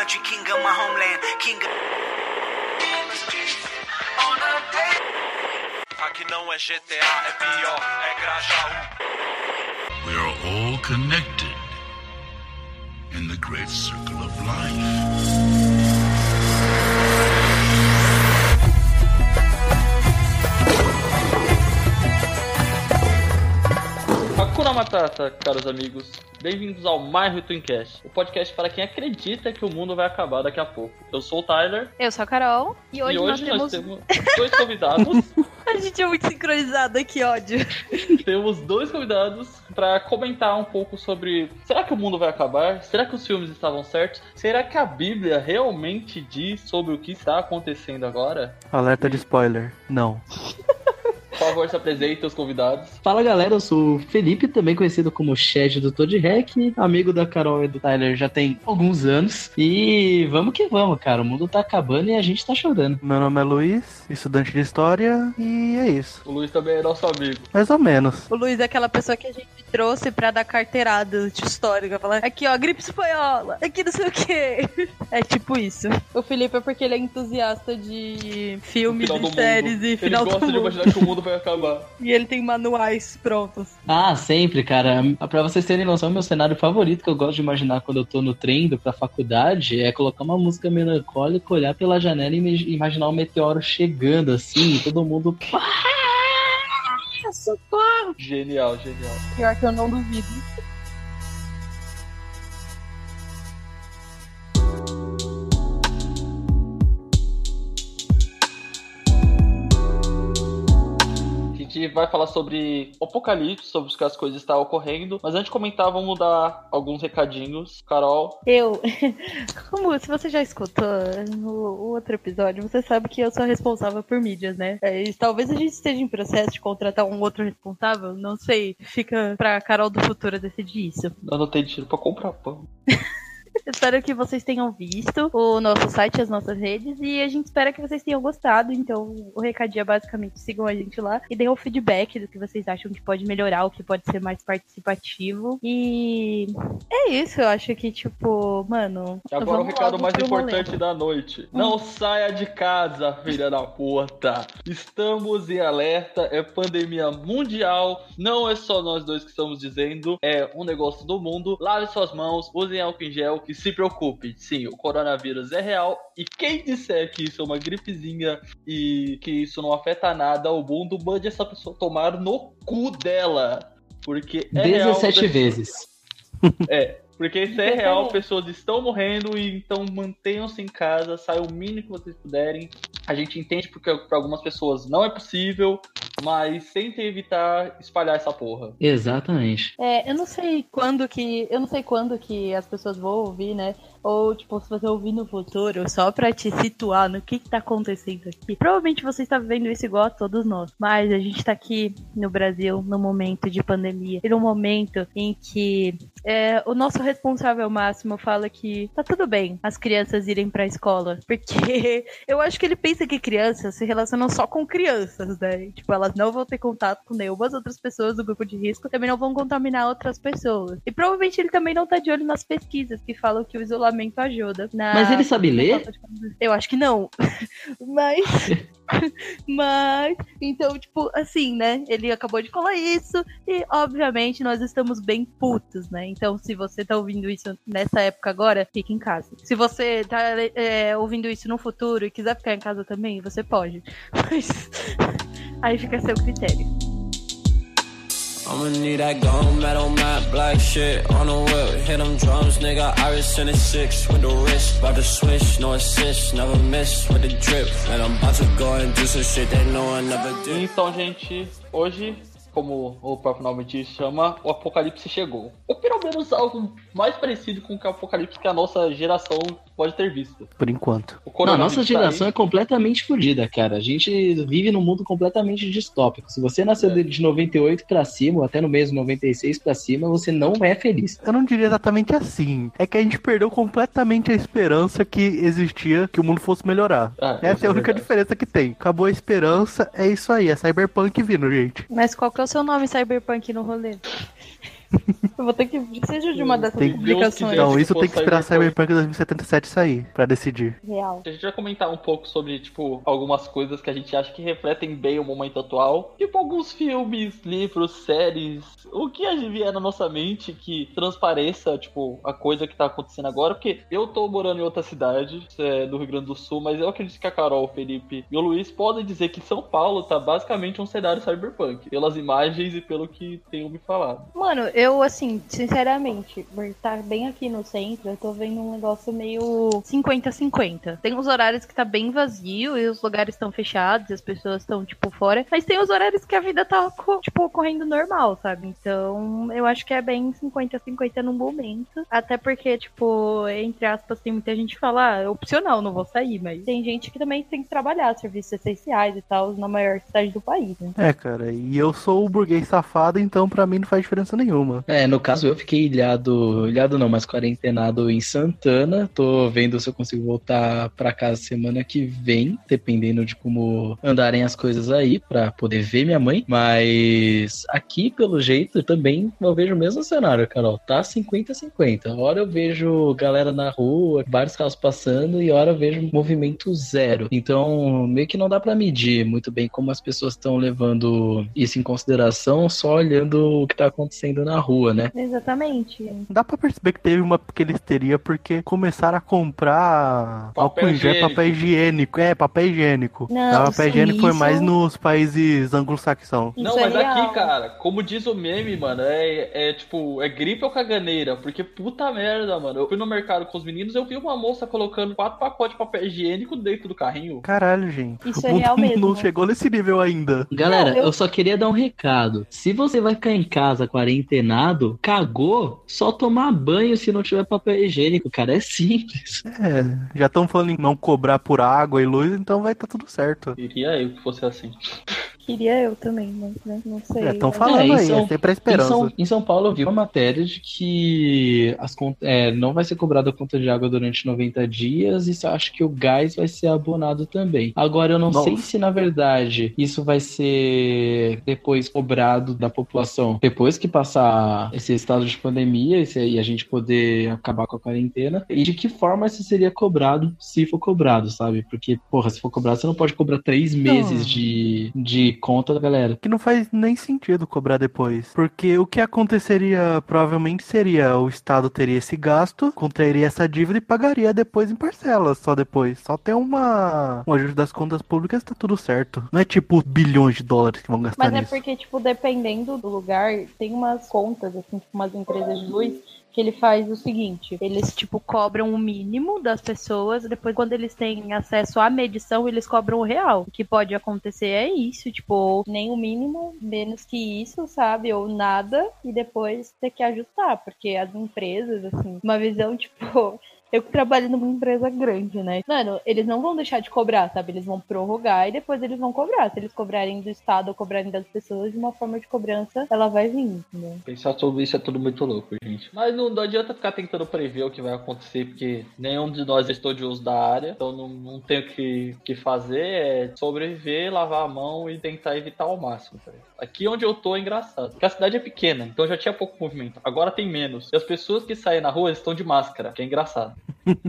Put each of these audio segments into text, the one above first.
country, king of my homeland, king of... Aqui não é GTA, é pior, é Grajaú. We are all connected in the great circle of life. Hakuna Matata, caros amigos. Bem-vindos ao My Twincast, o podcast para quem acredita que o mundo vai acabar daqui a pouco. Eu sou o Tyler Eu sou a Carol e hoje, e hoje nós, temos... dois convidados. A gente é muito sincronizado, que ódio. temos dois convidados para comentar um pouco sobre será que o mundo vai acabar? Será que os filmes estavam certos? Será que a Bíblia realmente diz sobre o que está acontecendo agora? Alerta de spoiler. Não. Por favor, se apresente os convidados. Fala galera, eu sou o Felipe, também conhecido como Shed do Toad Hack, amigo da Carol e do Tyler já tem alguns anos. E vamos que vamos, cara. O mundo tá acabando e a gente tá chorando. Meu nome é Luiz, estudante de história, e é isso. O Luiz também é nosso amigo. Mais ou menos. O Luiz é aquela pessoa que a gente trouxe pra dar carteirada de história. Falar, aqui ó, gripe espanhola, aqui não sei o quê. É tipo isso. O Felipe é porque ele é entusiasta de filmes e séries mundo. e Ele final gosta do de mundo. imaginar que o mundo vai acabar. E ele tem manuais prontos. Ah, sempre, cara. Pra vocês terem noção, meu cenário favorito que eu gosto de imaginar quando eu tô no trem indo pra faculdade é colocar uma música melancólica, olhar pela janela e imaginar um meteoro chegando assim, e todo mundo. "Ah, Socorro! Genial, genial. Pior que eu não duvido. Gente vai falar sobre o apocalipse, sobre o que as coisas estão ocorrendo. Mas antes de comentar, vamos dar alguns recadinhos. Carol, Eu, como se você já escutou no outro episódio, você sabe que eu sou responsável por mídias, né? É, e talvez a gente esteja em processo de contratar um outro responsável, não sei. Fica pra Carol do futuro decidir isso. eu não tenho dinheiro pra comprar pão. Espero que vocês tenham visto o nosso site, as nossas redes, e a gente espera que vocês tenham gostado. Então, o recadinho é basicamente sigam a gente lá e deem o feedback do que vocês acham que pode melhorar, o que pode ser mais participativo. E é isso, eu acho que, tipo, mano. E agora o recado mais importante da noite. Não saia de casa, filha da puta. Estamos em alerta, é pandemia mundial. Não é só nós dois que estamos dizendo, é um negócio do mundo. Lave suas mãos, usem álcool em gel, que se preocupe. Sim, o coronavírus é real. E quem disser que isso é uma gripezinha e que isso não afeta nada o mundo, mande essa pessoa tomar no cu dela. Porque é real, 17 vezes. porque isso é real, pessoas estão morrendo e então mantenham-se em casa, saiam o mínimo que vocês puderem. A gente entende porque para algumas pessoas não é possível, mas tentem evitar espalhar essa porra. Exatamente. É, eu não sei quando que. Eu não sei quando que as pessoas vão ouvir, né? Ou, tipo, se você ouvir no futuro, só pra te situar no que, que tá acontecendo aqui. Provavelmente você está vivendo isso igual a todos nós. Mas a gente tá aqui no Brasil num momento de pandemia. E num momento em que é, o nosso responsável máximo fala que tá tudo bem as crianças irem pra escola. Porque eu acho que ele pensa que crianças se relacionam só com crianças, né? Tipo, elas não vão ter contato com nenhumas outras pessoas do grupo de risco, também não vão contaminar outras pessoas. E provavelmente ele também não tá de olho nas pesquisas que falam que o isolamento ajuda. na- Mas ele sabe ler? Eu acho que não. Mas. Mas. Então, tipo, assim, né? Ele acabou de falar isso. E, obviamente, nós estamos bem putos, né? Então, se você tá ouvindo isso nessa época agora, fique em casa. Se você tá é, ouvindo isso no futuro e quiser ficar em casa também, você pode. Mas. Aí fica a seu critério. I'ma need that gold metal matte black shit on the whip. Hit them drums, nigga. Iris in the six with the wrist. About to switch, no assist, never miss with the drip. And I'm about to go and do some shit they know I never did. Então, gente, hoje, como o próprio nome diz, chama o apocalipse chegou. Ou pelo menos algo mais parecido com o que o apocalipse que a nossa geração pode ter visto. Por enquanto. O Não, a coronavírus nossa tá aí. geração é completamente fodida, cara. A gente vive num mundo completamente distópico. Se você nasceu É. de 98 pra cima, ou até no mês 96 pra cima, você não é feliz. Eu não diria exatamente assim. É que a gente perdeu completamente a esperança que existia que o mundo fosse melhorar. Ah, Essa é a única verdade. diferença que tem. Acabou a esperança, é isso aí. É Cyberpunk vindo, gente. Mas qual que é o seu nome, Cyberpunk, no rolê? Eu vou ter que. Seja de uma dessas Tem- publicações. Então, isso tem que esperar. Cyberpunk 2077 sair pra decidir. Real. A gente vai comentar um pouco sobre, tipo, algumas coisas que a gente acha que refletem bem o momento atual. Tipo, alguns filmes, livros, séries. O que a gente vier na nossa mente que transpareça, tipo, a coisa que tá acontecendo agora. Porque eu tô morando em outra cidade, é, do Rio Grande do Sul, mas eu acredito que a Carol, o Felipe e o Luiz podem dizer que São Paulo tá basicamente um cenário cyberpunk. Pelas imagens e pelo que tenham me falado. Mano, eu, assim, sinceramente, por estar bem aqui no centro, eu tô vendo um negócio meio 50-50. Tem uns horários que tá bem vazio e os lugares estão fechados, e as pessoas estão, tipo, fora. Mas tem os horários que a vida tá, tipo, correndo normal, sabe? Então, eu acho que é bem 50-50 no momento. Até porque, tipo, entre aspas, tem muita gente que fala, ah, é opcional, não vou sair. Mas tem gente que também tem que trabalhar, serviços essenciais e tal, na maior cidade do país, né? É, cara, e eu sou o burguês safado, então pra mim não faz diferença nenhuma. É, no caso eu fiquei ilhado, ilhado não, mas quarentenado em Santana. Tô vendo se eu consigo voltar pra casa semana que vem, dependendo de como andarem as coisas aí, pra poder ver minha mãe. Mas aqui, pelo jeito, também eu vejo o mesmo cenário, Carol. Tá 50-50. Hora eu vejo galera na rua, vários carros passando, e hora eu vejo movimento zero. Então, meio que não dá pra medir muito bem como as pessoas estão levando isso em consideração, só olhando o que tá acontecendo na rua, né? Exatamente. Dá pra perceber que teve uma pequena histeria porque começaram a comprar Papel álcool em gel, higiênico. papel higiênico. É, papel higiênico. Não, papel higiênico foi isso- mais nos países anglo-saxão. Não, é mas real. aqui, cara, como diz o meme, mano, é, é tipo, é gripe ou caganeira? Porque puta merda, mano. Eu fui no mercado com os meninos, eu vi uma moça colocando quatro pacotes de papel higiênico dentro do carrinho. Caralho, gente. Isso o é real mesmo. não chegou nesse nível ainda. Galera, Não, eu- eu... só queria dar um recado. Se você vai ficar em casa quarentenado, cagou, só tomar banho se não tiver papel higiênico, cara. É simples. É, já estão falando em não cobrar por água e luz, então vai estar tudo certo. Queria eu que fosse assim. Queria eu também, mas né, não sei. É, estão Mas- falando É, em aí, São- é sempre a Em esperança. São, em São Paulo eu vi uma matéria de que as, é, não vai ser cobrada a conta de água durante 90 dias e acho que o gás vai ser abonado também. Agora eu não Nossa. sei se na verdade isso vai ser depois cobrado da população depois que passar esse estado de pandemia esse- e a gente poder acabar com a quarentena e de que forma isso seria cobrado se for cobrado, sabe? Porque, porra, se for cobrado, você não pode cobrar três meses de, de conta da galera. Que não faz nem sentido cobrar depois. Porque o que aconteceria provavelmente seria o Estado teria esse gasto, contrairia essa dívida e pagaria depois em parcelas, só depois. Só tem uma um ajuste das contas públicas tá tudo certo. Não é tipo bilhões de dólares que vão gastar Mas é nisso. porque, tipo, dependendo do lugar, tem umas contas, assim, tipo, umas empresas de luz, que ele faz o seguinte: eles, tipo, cobram o mínimo das pessoas, depois, quando eles têm acesso à medição, eles cobram o real. O que pode acontecer é isso, tipo, nem o mínimo, menos que isso, sabe? Ou nada, e depois ter que ajustar, porque as empresas, assim, uma visão, tipo. Eu que trabalho numa empresa grande, né? Mano, eles não vão deixar de cobrar, sabe? Eles vão prorrogar e depois eles vão cobrar. Se eles cobrarem do Estado ou cobrarem das pessoas, de uma forma de cobrança, ela vai vir, entendeu? Pensar sobre isso é tudo muito louco, gente. Mas não, não adianta ficar tentando prever o que vai acontecer, porque nenhum de nós é estudioso da área, então não, não tem o que, que fazer, é sobreviver, lavar a mão e tentar evitar ao máximo. tá? Aqui onde eu tô é engraçado, porque a cidade é pequena, então já tinha pouco movimento. Agora tem menos. E as pessoas que saem na rua estão de máscara, que é engraçado.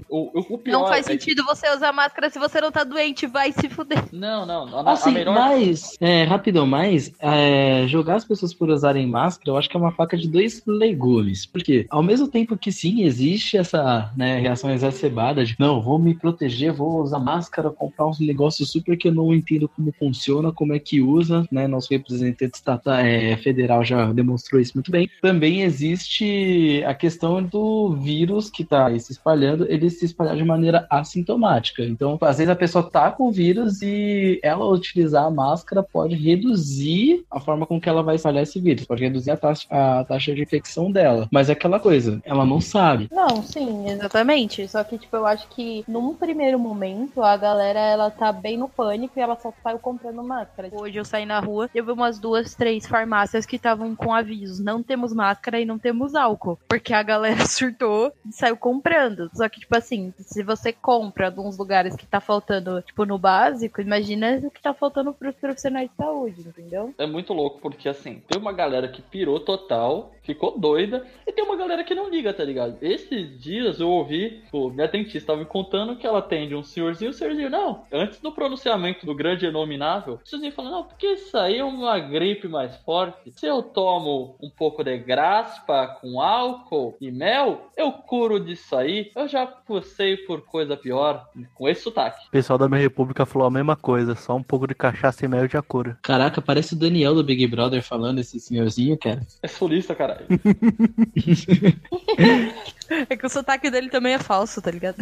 O, o, o pior Não faz é que- sentido você usar máscara se você não tá doente, vai se fuder. Não, não. A, a Assim, melhor... mas, é, rapidão, mas é, jogar as pessoas por usarem máscara, eu acho que é uma faca de dois legumes. Porque, ao mesmo tempo que sim, existe essa né, reação exacerbada de não, vou me proteger, vou usar máscara, comprar uns negócios super que eu não entendo como funciona, como é que usa, né? Nosso representante estata, é, federal já demonstrou isso muito bem. Também existe a questão do vírus que tá aí se espalhando, ele se espalhar de maneira assintomática. Então, às vezes a pessoa tá com o vírus e ela utilizar a máscara pode reduzir a forma com que ela vai espalhar esse vírus, pode reduzir a taxa, a taxa de infecção dela. Mas é aquela coisa, ela não sabe. Não, sim, exatamente. Só que, tipo, eu acho que num primeiro momento a galera ela tá bem no pânico e ela só saiu comprando máscara. Hoje eu saí na rua e eu vi umas duas, três farmácias que estavam com avisos: não temos máscara e não temos álcool. Porque a galera surtou e saiu comprando. Só que, tipo assim, se você compra de uns lugares que tá faltando, tipo, no básico, imagina o que tá faltando pros profissionais de saúde, entendeu? É muito louco, porque assim, tem uma galera que pirou total ficou doida. E tem uma galera que não liga, tá ligado? Esses dias eu ouvi, pô, minha dentista tava me contando que ela atende um senhorzinho, o senhorzinho, não. Antes do pronunciamento do grande inominável, o senhorzinho falou, não, porque isso aí é uma gripe mais forte. Se eu tomo um pouco de graspa com álcool e mel, eu curo disso aí. Eu já passei por coisa pior, com esse sotaque. O pessoal da minha república falou a mesma coisa, só um pouco de cachaça e mel já cura. Caraca, parece o Daniel do Big Brother falando esse senhorzinho, cara. É solista, caralho. É que o sotaque dele também é falso, tá ligado?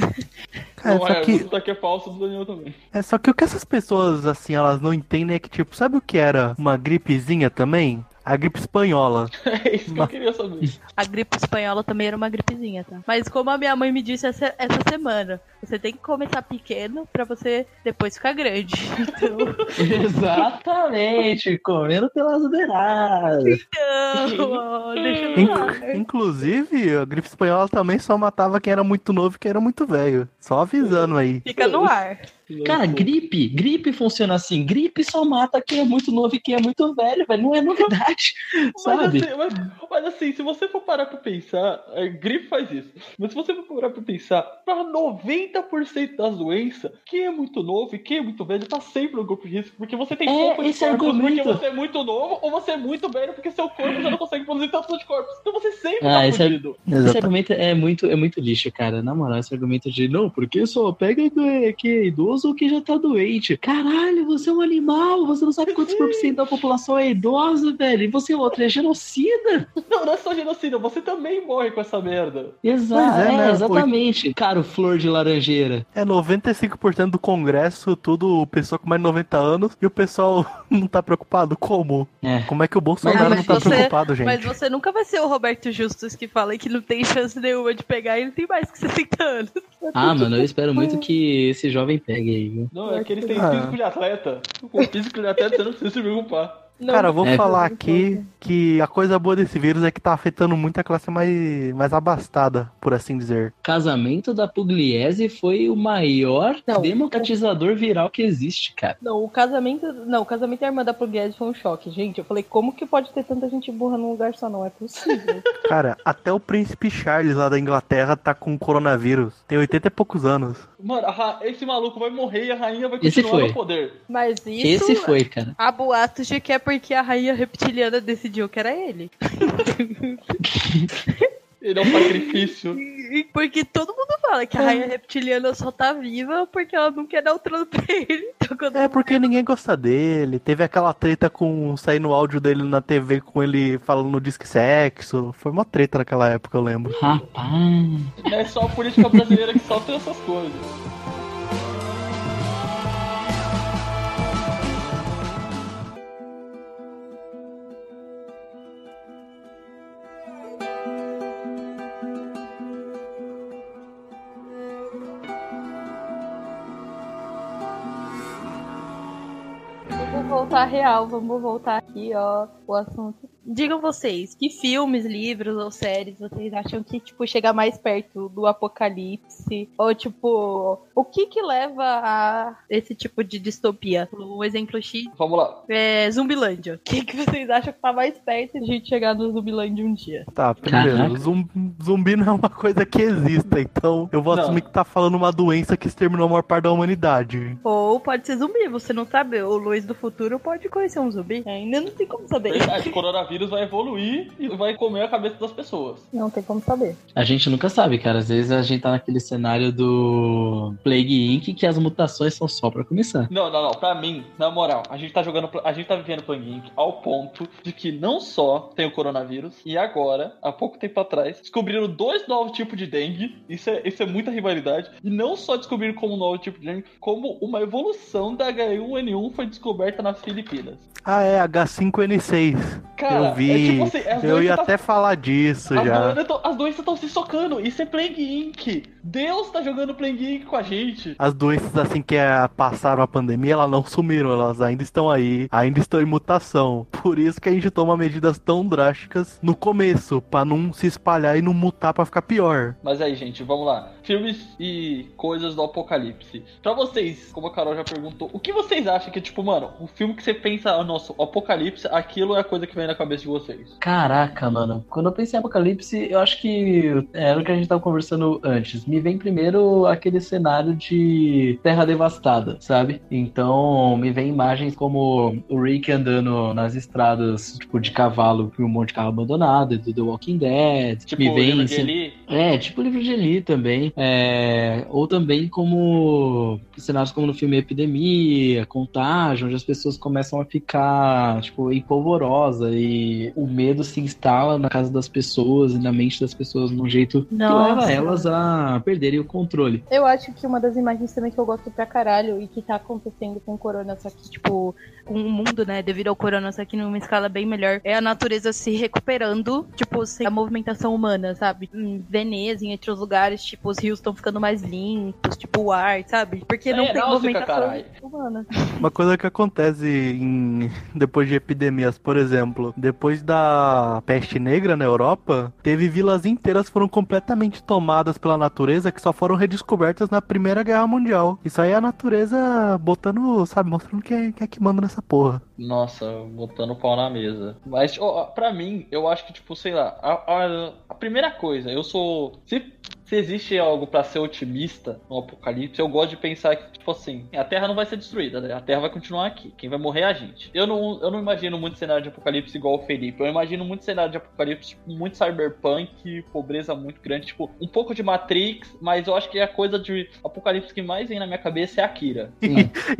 Cara, não só é, que- o sotaque é falso do Daniel também. É só que o que essas pessoas, assim, elas não entendem é que, tipo, sabe o que era uma gripezinha também? A gripe espanhola. É isso que eu queria saber. A gripe espanhola também era uma gripezinha, tá? Mas como a minha mãe me disse essa, essa semana, você tem que começar pequeno pra você depois ficar grande. Então, Exatamente, comendo pelas beiradas. então ó, deixa eu Inc- falar. Inclusive, a gripe espanhola também só matava quem era muito novo e quem era muito velho. Só avisando aí. Fica no ar. Cara, gripe, gripe funciona assim. Gripe só mata quem é muito novo e quem é muito velho, velho. Não é novidade, Mas sabe? assim, mas, mas assim, se você for parar pra pensar, a gripe faz isso. Mas se você for parar pra pensar, pra 90% das doenças, quem é muito novo e quem é muito velho tá sempre no grupo de risco. Porque você tem É, pouco esse anticorpos porque você é muito novo ou você é muito velho porque seu corpo já não consegue produzir tantos anticorpos. Então você sempre Ah, tá esse é- fudido. Esse argumento é muito, é muito lixo, cara. Na moral, esse argumento de não, porque só pega que que é idoso ou que já tá doente. Caralho, você é um animal, você não sabe quantos por cento da população é idosa, velho. E você é outro, é genocida. Não, não é só genocídio, você também morre com essa merda. Exato, é, é, né? exatamente. Cara, o flor de laranjeira. É 95% do Congresso, tudo pessoa com mais de 90 anos, e o pessoal não tá preocupado. Como? É. Como é que o Bolsonaro Mas não tá você- preocupado, gente? Mas você nunca vai ser o Roberto Justus que fala que não tem chance nenhuma de pegar e ele tem mais que 60 anos. Ah, mano, eu espero muito que esse jovem pegue aí, viu? Não, é que eles têm Ah. físico de atleta. Com físico de atleta você não precisa se preocupar. Não, Cara, eu vou É. falar aqui que a coisa boa desse vírus é que tá afetando muito a classe mais, mais abastada, por assim dizer. Casamento da Pugliese foi o maior Não. democratizador viral que existe, cara. Não, o casamento. Não, o casamento da irmã da Pugliese foi um choque, gente. Eu falei, como que pode ter tanta gente burra num lugar só? Não é possível. Cara, até o príncipe Charles lá da Inglaterra tá com coronavírus. Tem 80 e poucos anos. Mano, esse maluco vai morrer e a rainha vai Esse continuar foi. no poder. Mas isso. Esse foi, cara. Há boatos de que é porque a rainha reptiliana decidiu que era ele. Ele é um sacrifício. E Porque todo mundo fala que a rainha reptiliana só tá viva porque ela não quer dar o trono pra ele. Então, É porque ninguém gosta dele. Teve aquela treta com sair no áudio dele na TV com ele falando no disque sexo. Foi uma treta naquela época, eu lembro. Rapaz. É só a política brasileira que sofre essas coisas. Voltar real, vamos voltar aqui, ó, o assunto. Digam vocês, que filmes, livros ou séries vocês acham que, tipo, chega mais perto do apocalipse? Ou, tipo, o que que leva a esse tipo de distopia? Um exemplo X Vamos lá. é Zumbilândia. O que que vocês acham que tá mais perto de a gente chegar no Zumbilândia um dia? Tá, primeiro, zum- zumbi não é uma coisa que exista, então eu vou Não. assumir que tá falando uma doença que exterminou a maior parte da humanidade. Ou pode ser zumbi, você não sabe. O Luiz do futuro pode conhecer um zumbi. Ainda não tem como saber. Verdade, o coronavírus vai evoluir e vai comer a cabeça das pessoas. Não tem como saber. A gente nunca sabe, cara. Às vezes a gente tá naquele cenário do Plague Inc. que as mutações são só pra começar. Não, não, não. Pra mim, na moral, a gente tá jogando. A gente tá vivendo Plague Inc. ao ponto de que não só tem o coronavírus, e agora, há pouco tempo atrás, descobriram dois novos tipos de dengue. Isso é, isso é muita rivalidade. E não só descobriram como um novo tipo de dengue, como uma evolução da H1N1 foi descoberta nas Filipinas. Ah, é, H5N6. Cara, eu vi. é tipo assim, as eu ia tá- até falar disso As já. doenças as doenças estão se socando. Isso é Plague Inc. Deus tá jogando Plague Inc. com a gente. As doenças assim que é, passaram a pandemia, elas não sumiram, elas ainda estão aí, ainda estão em mutação. Por isso que a gente toma medidas tão drásticas no começo, pra não se espalhar e não mutar pra ficar pior. Mas aí, gente, vamos lá. Filmes e coisas do apocalipse. Pra vocês, como a Carol já perguntou, o que vocês acham que, tipo, mano, o filme que você pensa, ah, nossa, o apocalipse, aquilo é a coisa que vem na cabeça de vocês? Caraca, mano. Quando eu pensei em apocalipse, eu acho que era o que a gente tava conversando antes. Me vem primeiro aquele cenário de terra devastada, sabe? Então, me vem imagens como o Rick andando nas estradas, tipo, de cavalo por um monte de carro abandonado, do The Walking Dead. Tipo, me vem livro de Eli? É, tipo livro de Eli também. É, ou também como cenários como no filme Epidemia, Contágio, onde as pessoas começam a ficar, tipo, empolvorosa e o medo se instala na casa das pessoas e na mente das pessoas num jeito que Nossa. leva elas a perderem o controle. Eu acho que uma das imagens também que eu gosto pra caralho e que tá acontecendo com o Corona, só que, tipo, com o mundo, né, devido ao Corona, só que numa escala bem melhor, é a natureza se recuperando, tipo, sem a movimentação humana, sabe? Em Veneza, em outros lugares, tipo, os rios estão ficando mais limpos, tipo, o ar, sabe? Porque não É, tem movimentação humana. Uma coisa que acontece em- depois de epidemias, por exemplo, depois da peste negra na Europa, teve vilas inteiras que foram completamente tomadas pela natureza que só foram redescobertas na Primeira Guerra Mundial. Isso aí é a natureza botando, sabe, mostrando que é, que é que manda nessa porra. Nossa, botando o pau na mesa. Mas, ó, pra mim, eu acho que, tipo, sei lá, a, a- a primeira coisa, eu sou. Se, se existe algo pra ser otimista no apocalipse, eu gosto de pensar que, tipo assim, a Terra não vai ser destruída, né? A Terra vai continuar aqui. Quem vai morrer é a gente. Eu não, eu não imagino muito cenário de apocalipse igual o Felipe. Eu imagino muito cenário de apocalipse, tipo, muito cyberpunk, pobreza muito grande, tipo, um pouco de Matrix, mas eu acho que a coisa de apocalipse que mais vem na minha cabeça é Akira.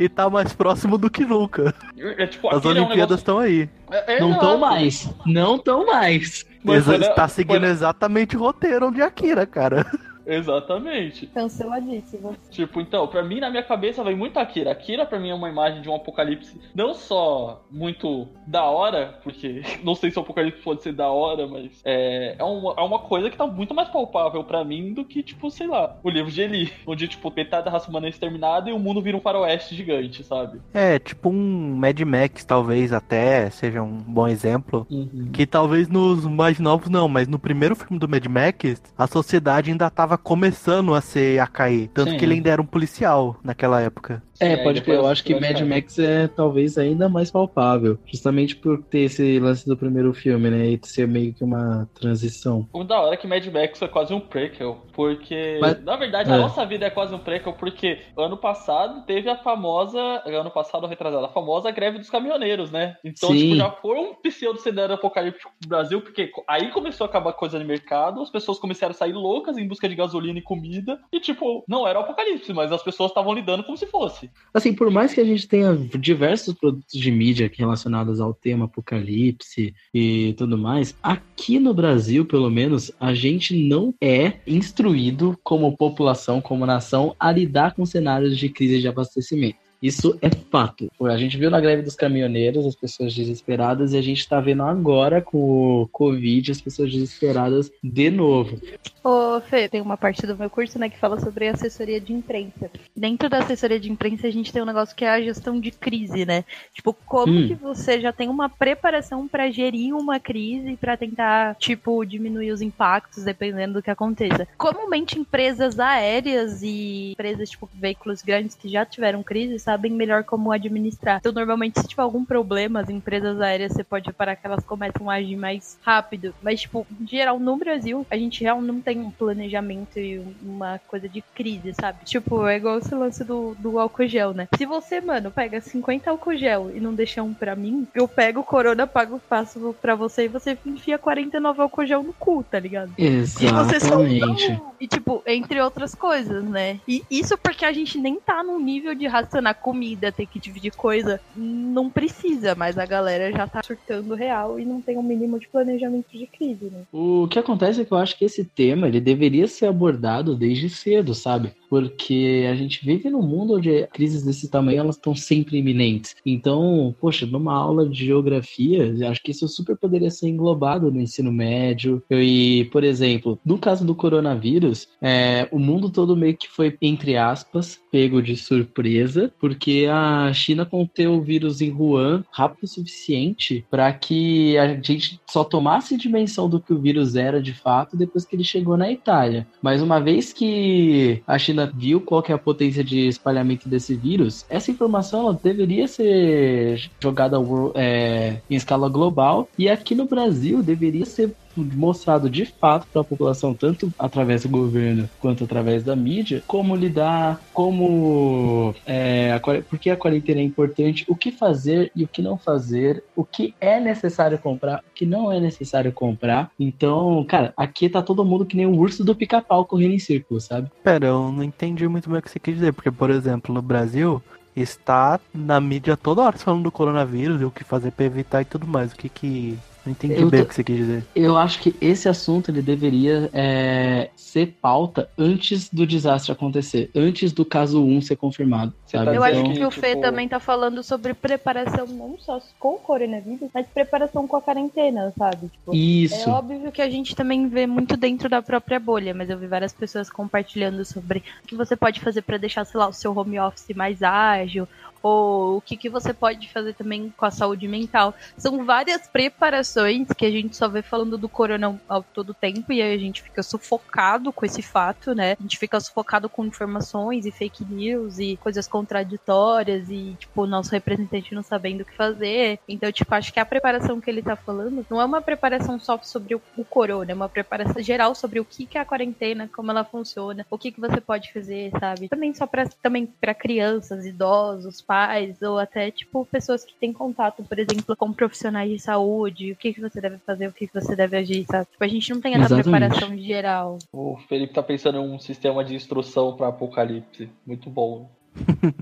E tá mais próximo do que nunca. É, tipo, As Akira é um Olimpíadas estão aí. É- é Não exato. tão mais. Não tão mais. Mas Exa- olha- tá seguindo exatamente o roteiro de Akira, cara. Exatamente. Canceladíssima. Tipo, então, pra mim, na minha cabeça, vem muito Akira. Akira, pra mim, é uma imagem de um apocalipse não só muito da hora, porque não sei se o apocalipse pode ser da hora, mas é, é, uma, é uma coisa que tá muito mais palpável pra mim do que, tipo, sei lá, o livro de Eli, onde, tipo, metade da raça humana é exterminada e o mundo vira um faroeste gigante, sabe? É, tipo um Mad Max, talvez até seja um bom exemplo. Que talvez nos mais novos não, mas no primeiro filme do Mad Max, a sociedade ainda tava começando a ser a cair. Tanto Sim. que ele ainda era um policial naquela época. É, pode crer. Eu acho que Mad. Max é talvez ainda mais palpável. Justamente por ter esse lance do primeiro filme, né? E ser meio que uma transição. O da hora é que Mad Max é quase um prequel, porque Mas- na verdade é. a nossa vida é quase um prequel, porque ano passado teve a famosa, ano passado ou retrasado, a famosa greve dos caminhoneiros, né? Então, Sim. tipo, já foi um pseudo cenário apocalíptico pro Brasil, porque aí começou a acabar coisa no mercado, as pessoas começaram a sair loucas em busca de gasolina e comida, e tipo, não era o apocalipse, mas as pessoas estavam lidando como se fosse. Assim, por mais que a gente tenha diversos produtos de mídia relacionados ao tema apocalipse e tudo mais, aqui no Brasil, pelo menos, a gente não é instruído como população, como nação, a lidar com cenários de crise de abastecimento. Isso é fato. A gente viu na greve dos caminhoneiros as pessoas desesperadas e a gente tá vendo agora com o Covid as pessoas desesperadas de novo. Ô, Fê, tem uma parte do meu curso, né, que fala sobre assessoria de imprensa. Dentro da assessoria de imprensa, a gente tem um negócio que é a gestão de crise, né? Tipo, como Hum. que você já tem uma preparação pra gerir uma crise pra tentar, tipo, diminuir os impactos, dependendo do que aconteça. Comumente, empresas aéreas e empresas, tipo, veículos grandes que já tiveram crise, sabem melhor como administrar. Então, normalmente, se tiver algum problema, as empresas aéreas, você pode reparar que elas começam a agir mais rápido. Mas, tipo, em geral, no Brasil, a gente já não tem um planejamento e uma coisa de crise, sabe? Tipo, é igual esse lance do, do álcool gel, né? Se você, mano, pega 50 álcool gel e não deixa um pra mim, eu pego o corona, pago, passo pra você e você enfia 49 álcool gel no cu, tá ligado? E você só Exatamente. não- E, tipo, entre outras coisas, né? E isso porque a gente nem tá num nível de racionar comida, ter que dividir coisa. Não precisa, mas a galera já tá surtando real e não tem um mínimo de planejamento de crise, né? O que acontece é que eu acho que esse tema ele deveria ser abordado desde cedo, sabe? Porque a gente vive num mundo onde crises desse tamanho elas estão sempre iminentes. Então, poxa, numa aula de geografia, acho que isso super poderia ser englobado no ensino médio. E, por exemplo, no caso do coronavírus, é, o mundo todo meio que foi, entre aspas, pego de surpresa, porque a China conteu o vírus em Wuhan rápido o suficiente para que a gente só tomasse dimensão do que o vírus era de fato depois que ele chegou na Itália. Mas uma vez que a China China viu qual é a potência de espalhamento desse vírus, essa informação ela deveria ser jogada é, em escala global e aqui no Brasil deveria ser mostrado de fato para a população, tanto através do governo quanto através da mídia, como lidar, como. É, porque a quarentena é importante, o que fazer e o que não fazer, o que é necessário comprar, o que não é necessário comprar. Então, cara, aqui tá todo mundo que nem o urso do pica-pau correndo em círculo, sabe? Pera, eu não entendi muito bem o que você quer dizer, porque, por exemplo, no Brasil, está na mídia toda hora falando do coronavírus e o que fazer para evitar e tudo mais. O que que não entendi Eu bem o que você quis dizer. Eu acho que esse assunto ele deveria é, ser pauta antes do desastre acontecer, antes do caso 1 ser confirmado, sabe? Eu acho Então, que o Fê tipo- também tá falando sobre preparação não só com o coronavírus, mas preparação com a quarentena, sabe? Tipo, Isso. É óbvio que a gente também vê muito dentro da própria bolha, mas eu vi várias pessoas compartilhando sobre o que você pode fazer para deixar, sei lá, o seu home office mais ágil, ou o que, que você pode fazer também com a saúde mental. São várias preparações que a gente só vê falando do corona ao todo tempo e aí a gente fica sufocado com esse fato, né? A gente fica sufocado com informações e fake news e coisas contraditórias e, tipo, o nosso representante não sabendo o que fazer. Então, tipo, acho que a preparação que ele tá falando não é uma preparação só sobre o, corona, é uma preparação geral sobre o que, que é a quarentena, como ela funciona, o que, que você pode fazer, sabe? Também só pra, também para crianças, idosos, pais, ou até, tipo, pessoas que têm contato, por exemplo, com profissionais de saúde, o que, que você deve fazer, o que, que você deve agir, sabe? Tipo, a gente não tem essa Exatamente. preparação geral. O Felipe tá pensando em um sistema de instrução pra apocalipse. Muito bom.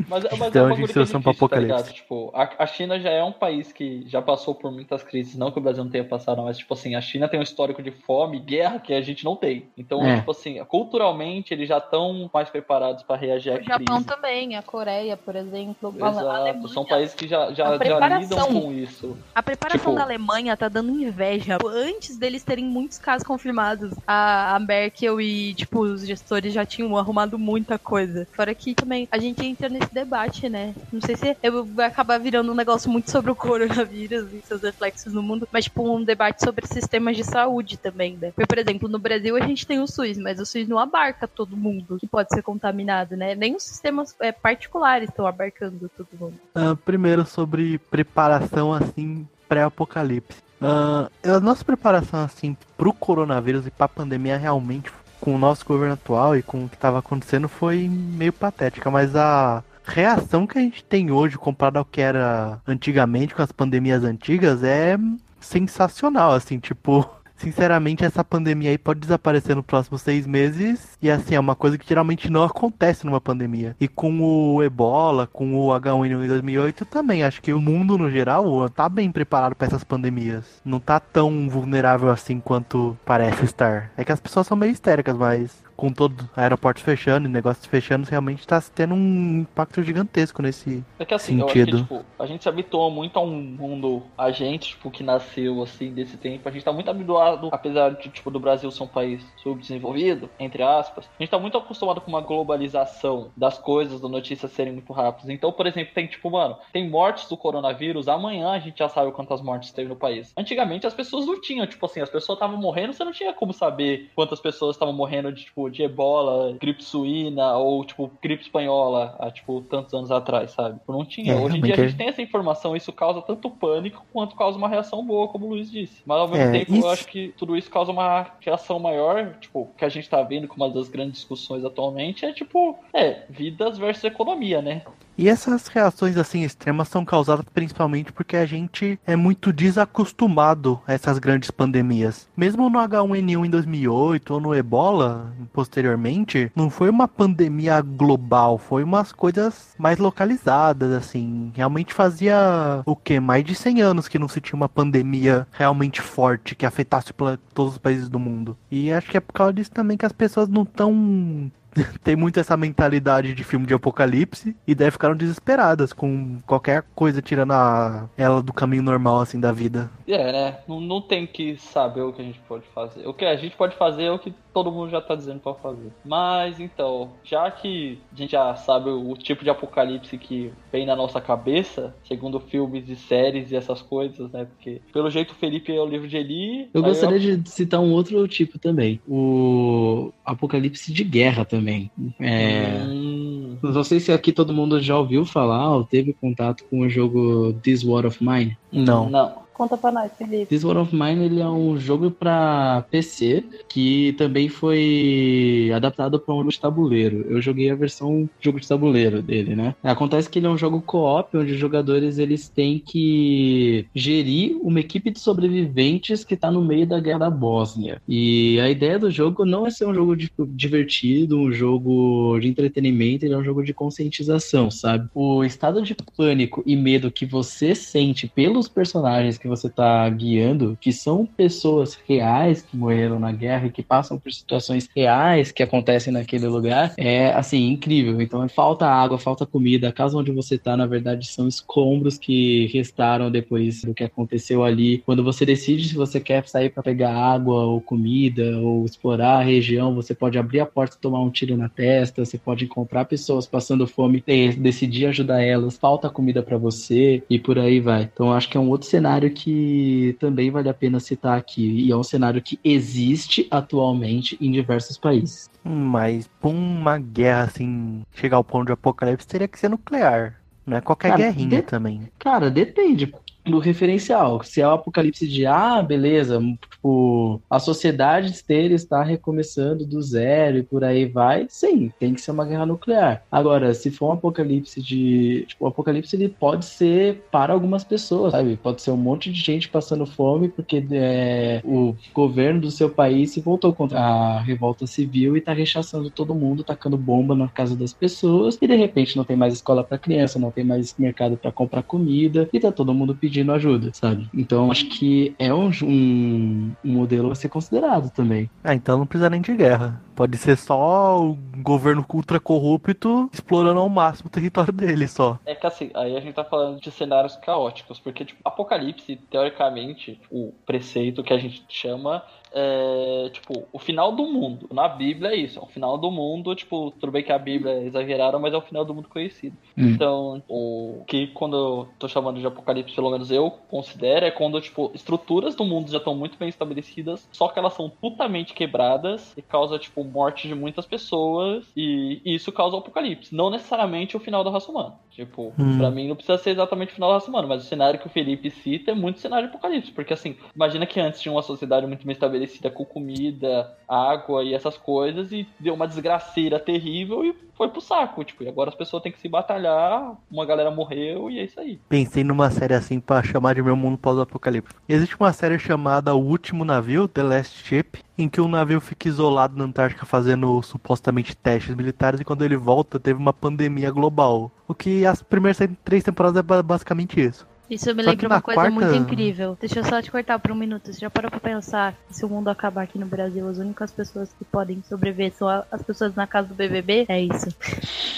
Mas, mas é que é instrução pra difícil, tá apocalipse. ligado? Tipo, a, a China já é um país que já passou por muitas crises. Não que o Brasil não tenha passado, mas, tipo assim, a China tem um histórico de fome, guerra que a gente não tem. Então, É. tipo assim, culturalmente eles já estão mais preparados pra reagir à O Japão crise. também, a Coreia, por exemplo, a Exato, Alemanha. são países que já, A já, já lidam com isso. A preparação Tipo- da Alemanha tá dando inveja. Antes deles terem muitos casos confirmados, a, a Merkel e, tipo, os gestores já tinham arrumado muita coisa. Fora que também a gente entra nesse debate, né? Não sei se eu- vai acabar virando um negócio muito sobre o coronavírus e seus reflexos no mundo, mas, tipo, um debate sobre sistemas de saúde também, né? Porque, por exemplo, no Brasil a gente tem o SUS, mas o SUS não abarca todo mundo que pode ser contaminado, né? Nem os sistemas é, particulares estão abarcando todo mundo. Ah, primeiro sobre preparação assim pré-apocalipse. Ah, a nossa preparação assim pro coronavírus e pra pandemia realmente com o nosso governo atual e com o que estava acontecendo foi meio patética, mas a reação que a gente tem hoje comparado ao que era antigamente com as pandemias antigas é sensacional, assim, tipo, sinceramente essa pandemia aí pode desaparecer nos próximos seis meses e assim, é uma coisa que geralmente não acontece numa pandemia. E com o Ebola, com o H1N1 em 2008 também, acho que o mundo no geral tá bem preparado para essas pandemias. Não tá tão vulnerável assim quanto parece estar. É que as pessoas são meio histéricas, mas com todo aeroportos fechando e negócios fechando, realmente tá tendo um impacto gigantesco nesse É que assim, eu acho que, Sentido. tipo, a gente se habituou muito a um mundo, a gente, tipo, que nasceu, assim, desse tempo, a gente tá muito habituado, apesar de, tipo, do Brasil ser um país subdesenvolvido, entre aspas, a gente tá muito acostumado com uma globalização das coisas, das notícias serem muito rápidas. Então, por exemplo, tem, tipo, mano, tem mortes do coronavírus, amanhã a gente já sabe quantas mortes teve no país. Antigamente as pessoas não tinham, tipo assim, as pessoas estavam morrendo, você não tinha como saber quantas pessoas estavam morrendo de, tipo, de ebola, gripe suína ou, tipo, gripe espanhola há, tipo, tantos anos atrás, sabe? Não tinha. É, Hoje em dia a realmente gente tem essa informação, isso causa tanto pânico quanto causa uma reação boa, como o Luiz disse. Mas ao mesmo É, tempo, isso- eu acho que tudo isso causa uma reação maior, tipo, que a gente tá vendo como uma das grandes discussões atualmente é, tipo, é, vidas versus economia, né? E essas reações assim extremas são causadas principalmente porque a gente é muito desacostumado a essas grandes pandemias. Mesmo no H1N1 em 2008 ou no Ebola posteriormente, não foi uma pandemia global, foi umas coisas mais localizadas assim. Realmente fazia o que mais de 100 anos que não se tinha uma pandemia realmente forte que afetasse todos os países do mundo. E acho que é por causa disso também que as pessoas não estão tem muito essa mentalidade de filme de apocalipse e daí ficaram desesperadas com qualquer coisa tirando a, ela do caminho normal assim da vida. É, né? Não, não tem que saber o que a gente pode fazer. O que a gente pode fazer é o que todo mundo já tá dizendo pra fazer. Mas então, já que a gente já sabe o tipo de apocalipse que vem na nossa cabeça, segundo filmes e séries e essas coisas, né? Porque pelo jeito o Felipe é o livro de Eli. Eu gostaria de citar um outro tipo também. O apocalipse de guerra também. Também. É, Hum, Não sei se aqui todo mundo já ouviu falar ou teve contato com o jogo This War of Mine. Não. não. Conta pra nós, Felipe. This War of Mine ele é um jogo para PC que também foi adaptado para um jogo de tabuleiro. Eu joguei a versão jogo de tabuleiro dele, né? Acontece que ele é um jogo co-op onde os jogadores eles têm que gerir uma equipe de sobreviventes que tá no meio da guerra da Bósnia. E a ideia do jogo não é ser um jogo tipo, divertido, um jogo de entretenimento, ele é um jogo de conscientização, sabe? O estado de pânico e medo que você sente pelos personagens que você tá guiando, que são pessoas reais que morreram na guerra e que passam por situações reais que acontecem naquele lugar, é assim, incrível. Então falta água, falta comida. A casa onde você tá, na verdade, são escombros que restaram depois do que aconteceu ali. Quando você decide se você quer sair para pegar água ou comida ou explorar a região, você pode abrir a porta e tomar um tiro na testa, você pode encontrar pessoas passando fome e decidir ajudar elas, falta comida para você e por aí vai. Então acho que é um outro cenário que também vale a pena citar aqui. E é um cenário que existe atualmente em diversos países. Mas pra uma guerra assim, chegar ao ponto de apocalipse, teria que ser nuclear. Não é qualquer Cara, guerrinha de- também. Cara, depende do referencial. Se é o apocalipse de, ah, beleza, tipo, a sociedade inteira está recomeçando do zero e por aí vai, sim, tem que ser uma guerra nuclear. Agora, se for um apocalipse de. Tipo, o apocalipse ele pode ser para algumas pessoas, sabe? Pode ser um monte de gente passando fome porque é, o governo do seu país se voltou contra a revolta civil e tá rechaçando todo mundo, tacando bomba na casa das pessoas e de repente não tem mais escola para criança, não tem mais mercado para comprar comida e tá todo mundo pedindo ajuda, sabe? Então acho que é um, um, um modelo a ser considerado também. Ah, então não precisa nem de guerra. Pode ser só o governo ultra corrupto explorando ao máximo o território dele só. É que assim, aí a gente tá falando de cenários caóticos, porque, tipo, Apocalipse, teoricamente, o preceito que a gente chama é, tipo, o final do mundo. Na Bíblia é isso, é o final do mundo, tipo, tudo bem que a Bíblia é exagerada, mas é o final do mundo conhecido. Hum. Então, o que quando eu tô chamando de Apocalipse, pelo menos eu considero, é quando, tipo, estruturas do mundo já estão muito bem estabelecidas, só que elas são putamente quebradas e causa, tipo, morte de muitas pessoas e isso causa o apocalipse. Não necessariamente o final da raça humana. Tipo, Hum. pra mim não precisa ser exatamente o final da raça humana, mas o cenário que o Felipe cita é muito cenário de apocalipse, porque assim, imagina que antes tinha uma sociedade muito bem estabelecida com comida, água e essas coisas e deu uma desgraceira terrível e foi pro saco, tipo, e agora as pessoas têm que se batalhar, uma galera morreu e é isso aí. Pensei numa série assim pra chamar de meu mundo pós-apocalipse. Existe uma série chamada O Último Navio, The Last Ship, em que um navio fica isolado na Antártica fazendo supostamente testes militares e quando ele volta teve uma pandemia global. O que as primeiras três temporadas é ba- basicamente isso. Isso me lembra uma coisa quarta- muito incrível. Deixa eu só te cortar por um minuto. Você já parou pra pensar que se o mundo acabar aqui no Brasil, as únicas pessoas que podem sobreviver são as pessoas na casa do BBB? É isso.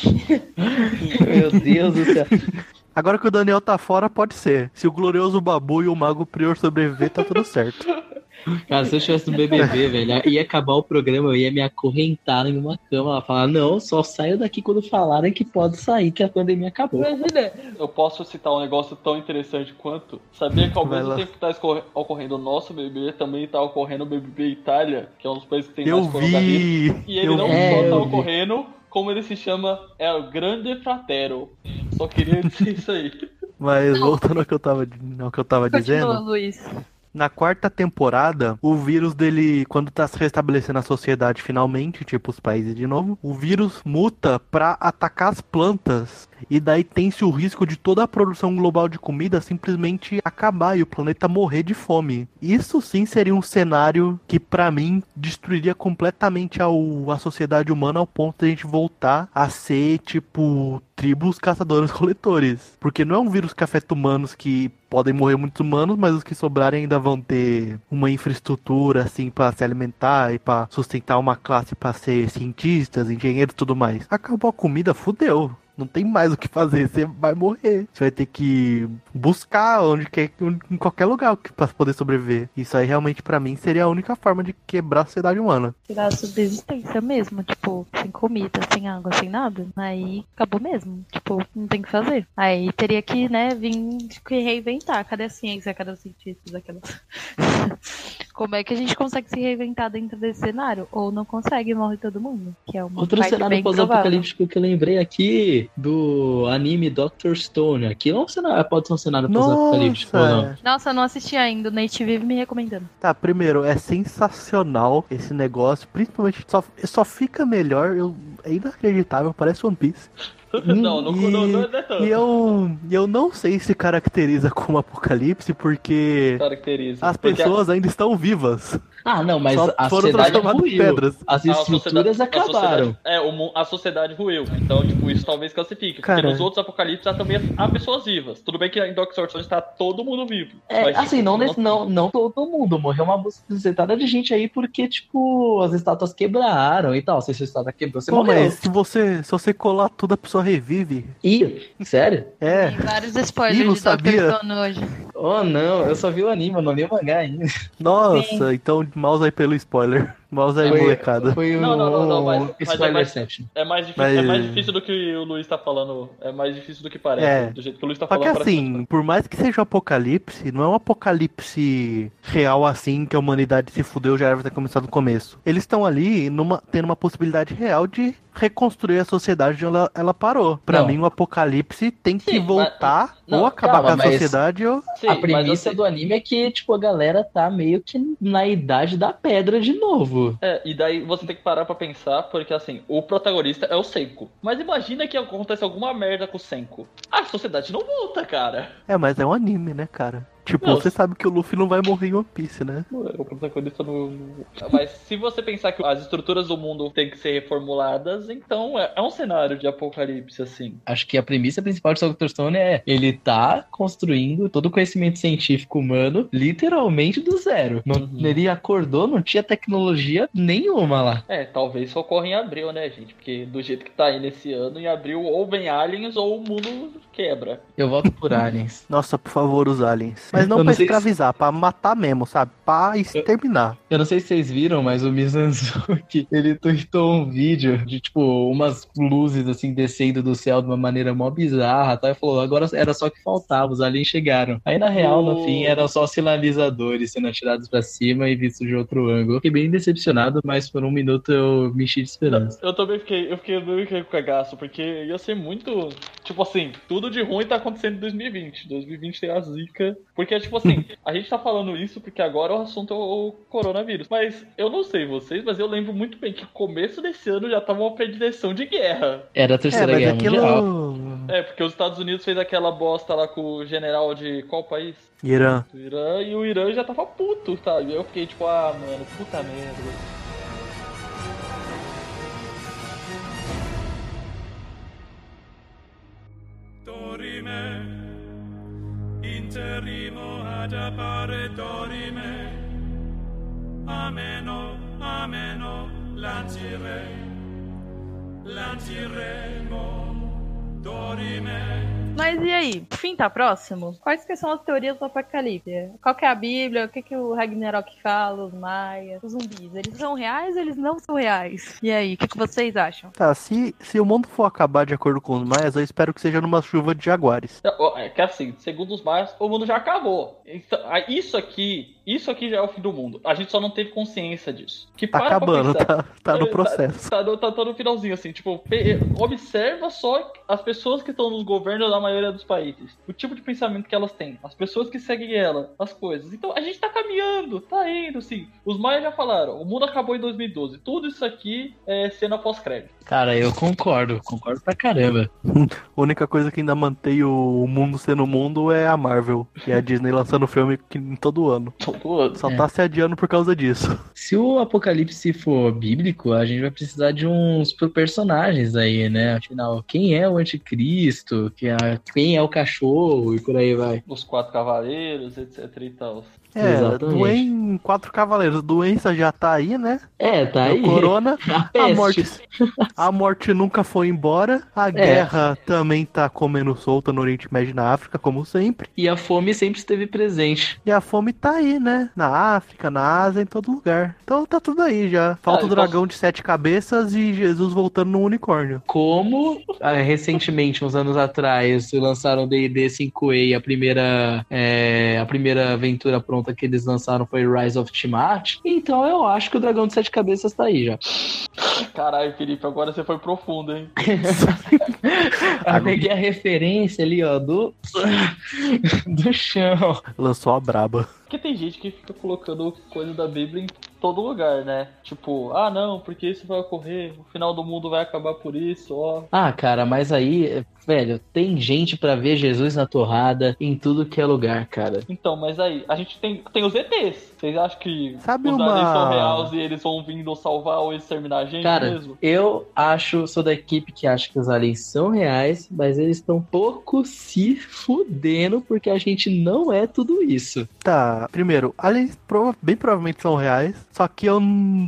Meu Deus do céu. Agora que o Daniel tá fora, pode ser. Se o glorioso Babu e o Mago Prior sobreviver, tá tudo certo. Cara, se eu estivesse no BBB, velho, ia acabar o programa, eu ia me acorrentar em uma cama, ela falar, não, só saio daqui quando falarem que pode sair, que a pandemia acabou. Imagina, eu posso citar um negócio tão interessante quanto. Sabia que ao Vai mesmo lá. tempo que tá ocorrendo o nosso BBB, também tá ocorrendo o BBB Itália, que é um dos países que tem Eu mais coronavírus. vi! E ele eu não vi. É, só tá vi. ocorrendo, como ele se chama, é o Grande Fratero. Só queria dizer isso aí. Mas voltando ao que eu tava, ao que eu tava Continua, dizendo. Luiz. Na quarta temporada, o vírus dele, quando tá se restabelecendo a sociedade finalmente, tipo os países de novo, o vírus muta pra atacar as plantas. E daí tem-se o risco de toda a produção global de comida simplesmente acabar e o planeta morrer de fome. Isso sim seria um cenário que pra mim destruiria completamente ao- a sociedade humana ao ponto de a gente voltar a ser tipo tribos caçadores-coletores. Porque não é um vírus que afeta humanos que podem morrer muitos humanos, mas os que sobrarem ainda vão ter uma infraestrutura assim pra se alimentar e pra sustentar uma classe pra ser cientistas, engenheiros tudo mais. Acabou a comida, fudeu. Não tem mais o que fazer, você vai morrer. Você vai ter que buscar onde quer, em qualquer lugar pra poder sobreviver. Isso aí realmente pra mim seria a única forma de quebrar a sociedade humana. Tirar a subsistência mesmo, tipo, sem comida, sem água, sem nada. Aí acabou mesmo. Tipo, não tem o que fazer. Aí teria que, né, vir reinventar. Cadê a ciência? Cadê os cientistas? Aquelas... como é que a gente consegue se reinventar dentro desse cenário? Ou não consegue e morre todo mundo? Que é uma Outro cenário pós-apocalíptico que eu lembrei aqui do anime Doctor Stone. Aquilo é um cenário, pode ser um cenário pós-apocalíptico ou não? Nossa! Nossa, eu não assisti ainda. O Nate vive me recomendando. Tá, primeiro, é sensacional esse negócio. Principalmente, só, só fica melhor. Eu, é inacreditável, parece One Piece. Não, não, E- não, não é tanto. E eu, eu não sei se caracteriza como apocalipse, porque Caracteriza. as Porque pessoas ainda estão vivas. Ah, não, mas Só a sociedade ruiu. pedras. As a estruturas a acabaram. é, o a sociedade ruiu. Então, tipo, isso talvez classifique. Cara. Porque nos outros apocalipses há também há pessoas vivas. Tudo bem que em Doctor Stone está todo mundo vivo. É, Mas, assim, tipo, não, nesse- não, não todo mundo. Morreu uma bucetada de gente aí porque, tipo, as estátuas quebraram e tal. Se sua estátua quebrou, você Pô, morreu. mas se você, se você colar tudo, a pessoa revive. Ih, sério? É. Tem vários spoilers Ih, não de sabia. Stone hoje. Oh, não, eu só vi o anime, eu não li o mangá ainda. Nossa, então mouse aí pelo spoiler. Mouse aí, molecada. Foi o Não, não, não, não, mas- mas é mais-. É mais, difícil, Mas- é mais difícil do que o Luiz tá falando. É mais difícil do que parece. É. Do jeito que o Luiz tá Só que falando. parece assim, por mais que seja um apocalipse, não é um apocalipse real assim, que a humanidade se fudeu já era ter começado no começo. Eles estão ali numa, tendo uma possibilidade real de reconstruir a sociedade onde ela, ela parou. Pra Não. mim, o apocalipse tem que Sim, mas- voltar não, ou acabar calma, com a mas- sociedade ou. Sim, a mas premissa do anime é que, tipo, a galera tá meio que na idade da pedra de novo. É, e daí você tem que parar pra pensar, porque assim, o protagonista é o Senko. Mas imagina que acontece alguma merda com o Senko. A sociedade não volta, cara. É, mas é um anime, né, cara? Tipo, Não, você sabe que o Luffy não vai morrer em One Piece, né? O protagonista não. Mas se você pensar que as estruturas do mundo têm que ser reformuladas, então é, é um cenário de apocalipse, assim. Acho que a premissa principal de Dr. Stone é ele tá construindo todo o conhecimento científico humano literalmente do zero. Não- Uhum. Ele acordou, não tinha tecnologia nenhuma lá. É, talvez só ocorra em abril, né, gente? Porque do jeito que tá aí nesse ano, em abril ou vem aliens ou o mundo quebra. Eu volto por aliens. Nossa, por favor, os aliens. Mas não Eu não pra sei se- escravizar, pra matar mesmo, sabe? Pra exterminar. Eu não sei se vocês viram, mas o Mizanzuki, ele tweetou um vídeo de, tipo, umas luzes, assim, descendo do céu de uma maneira mó bizarra, tá? E falou, agora era só que faltava, os aliens chegaram. Aí, na real, no Oh. fim, eram só sinalizadores sendo atirados pra cima e vistos de outro ângulo. Fiquei bem decepcionado, mas por um minuto eu me enchi de esperança. Eu também fiquei, eu fiquei meio que com cagaço, porque ia ser muito. Tipo assim, tudo de ruim tá acontecendo em 2020. 2020 tem a zica. Porque, tipo assim, a gente tá falando isso porque agora o assunto é o coronavírus. Mas eu não sei vocês, mas eu lembro muito bem que no começo desse ano já tava uma predileção de guerra. Era a É, Terceira mas Guerra Mundial. aquilo. É, porque os Estados Unidos fez aquela bosta lá com o general de qual país? Irã. Irã, e o Irã já tava puto, sabe? Eu fiquei tipo, ah, mano, puta merda. Dorime, interrimo ad appare dorime. Ameno, ameno, lancire, lanciremo. Mas e aí? O fim tá próximo? Quais que são as teorias do apocalipse? Qual que é a Bíblia? O que, que o Ragnarok fala? Os maias? Os zumbis? Eles são reais ou eles não são reais? E aí, o que, que vocês acham? Tá, se, se o mundo for acabar de acordo com os maias, eu espero que seja numa chuva de jaguares. É, ó, É que assim, segundo os maias, o mundo já acabou. Então, isso aqui, isso aqui já é o fim do mundo. A gente só não teve consciência disso. Que Tá para pra acabando, pensar. tá, tá no É, processo. Tá, no- tá, tá no finalzinho, assim, tipo, pe- observa só as pessoas que estão nos governos da maioria dos países. O tipo de pensamento que elas têm. As pessoas que seguem ela, as coisas. Então a gente tá caminhando, tá indo, assim. Os maias já falaram, o mundo acabou em 2012. Tudo isso aqui é cena pós-crédito. Cara, eu concordo, concordo pra caramba. A única coisa que ainda mantém o mundo sendo mundo é a Marvel. E a Disney lançando filme todo ano. Ano. Só É. tá se adiando por causa disso. Se o apocalipse for bíblico, a gente vai precisar de uns personagens aí, né? Afinal, quem é o anticristo? Que é- Quem é o cachorro? E por aí vai. Os quatro cavaleiros, etc e tal. É, Exatamente. Duen, quatro cavaleiros. Doença já tá aí, né? É, tá aí. o corona. A morte, a morte nunca foi embora. A É. guerra também tá comendo solta no Oriente Médio e na África, como sempre. E a fome sempre esteve presente. E a fome tá aí, né? Na África, na Ásia, em todo lugar. Então tá tudo aí já. Falta Ah, o dragão de sete cabeças e Jesus voltando no unicórnio. Como ah, recentemente, uns anos atrás, lançaram o D&D 5e, a primeira, é, a primeira aventura para pronta que eles lançaram foi Rise of Tiamat. Então eu acho que o Dragão de Sete Cabeças tá aí já. Caralho, Felipe, agora você foi profundo, hein? Eu peguei a referência ali, ó, do. do chão. Lançou a braba. Porque tem gente que fica colocando coisa da Bíblia em todo lugar, né? Tipo, ah não, porque isso vai ocorrer, o final do mundo vai acabar por isso, ó. Ah, cara, mas aí, velho, tem gente pra ver Jesus na torrada em tudo que é lugar, cara. Então, mas aí, a gente tem, tem os ETs. Vocês acham que Sabe os uma- aliens são reais e eles vão vindo salvar ou exterminar a gente Cara, mesmo? eu acho, sou da equipe que acha que os aliens são reais, mas eles estão um pouco se fudendo porque a gente não é tudo isso. Tá, primeiro, aliens prova- bem provavelmente são reais, só que eu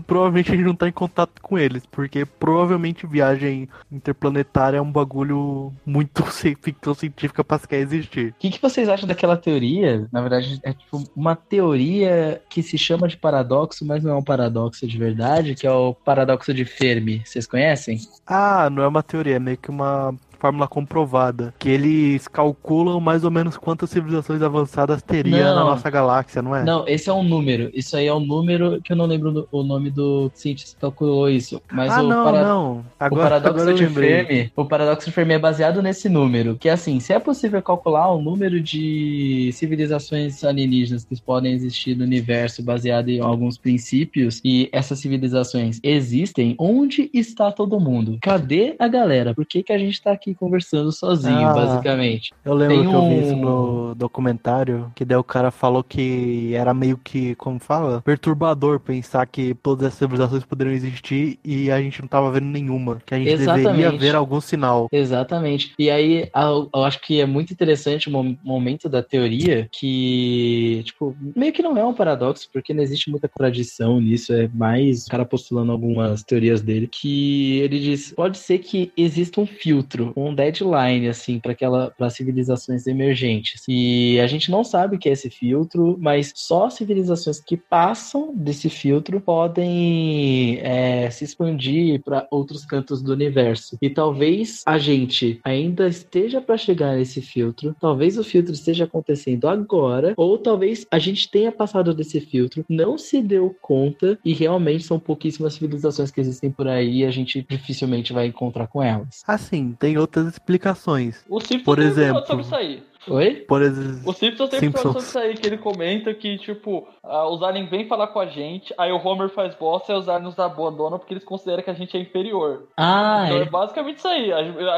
provavelmente a gente não tá em contato com eles, porque provavelmente viagem interplanetária é um bagulho muito ficção científica pra sequer existir. O que, que vocês acham daquela teoria? Na verdade, é tipo uma teoria que se chama de paradoxo, mas não é um paradoxo de verdade, que é o paradoxo de Fermi. Vocês conhecem? Ah, não é uma teoria, é meio que uma fórmula comprovada, que eles calculam mais ou menos quantas civilizações avançadas teria Não. na nossa galáxia, não é? Não, esse é um número. Isso aí é um número que eu não lembro o nome do cientista que calculou isso. Mas ah, o não, para- não. O Agora, paradoxo agora de. Fermi, o paradoxo de Fermi é baseado nesse número, que é assim, se é possível calcular o número de civilizações alienígenas que podem existir no universo baseado em alguns princípios e essas civilizações existem, onde está todo mundo? Cadê a galera? Por que que a gente tá aqui conversando sozinho, Ah. basicamente? Eu lembro Tem que eu vi um- isso no documentário, que daí o cara falou que era meio que, como fala, perturbador pensar que todas as civilizações poderiam existir e a gente não tava vendo nenhuma. Que a gente deveria Exatamente. ver algum sinal. Exatamente. E aí, eu acho que é muito interessante o mo- momento da teoria que, tipo, meio que não é um paradoxo, porque não existe muita contradição nisso, é mais o cara postulando algumas teorias dele, que ele diz, pode ser que exista um filtro, um deadline, assim, para aquela, para civilizações emergentes. E a gente não sabe o que é esse filtro, mas só civilizações que passam desse filtro podem é, se expandir para outros cantos do universo. E talvez a gente ainda esteja para chegar nesse filtro, talvez o filtro esteja acontecendo agora, ou talvez a gente tenha passado desse filtro, não se deu conta e realmente são pouquíssimas civilizações que existem por aí e a gente dificilmente vai encontrar com elas. Assim, tem outras explicações. O Por exemplo. sobre isso aí. Oi? Por exemplo, O Simpsons tem Simpsons. sobre isso aí, que ele comenta que, tipo, ah, os aliens vêm falar com a gente, aí o Homer faz bosta e os aliens nos abandonam porque eles consideram que a gente é inferior. Ah, Então é é. basicamente isso aí.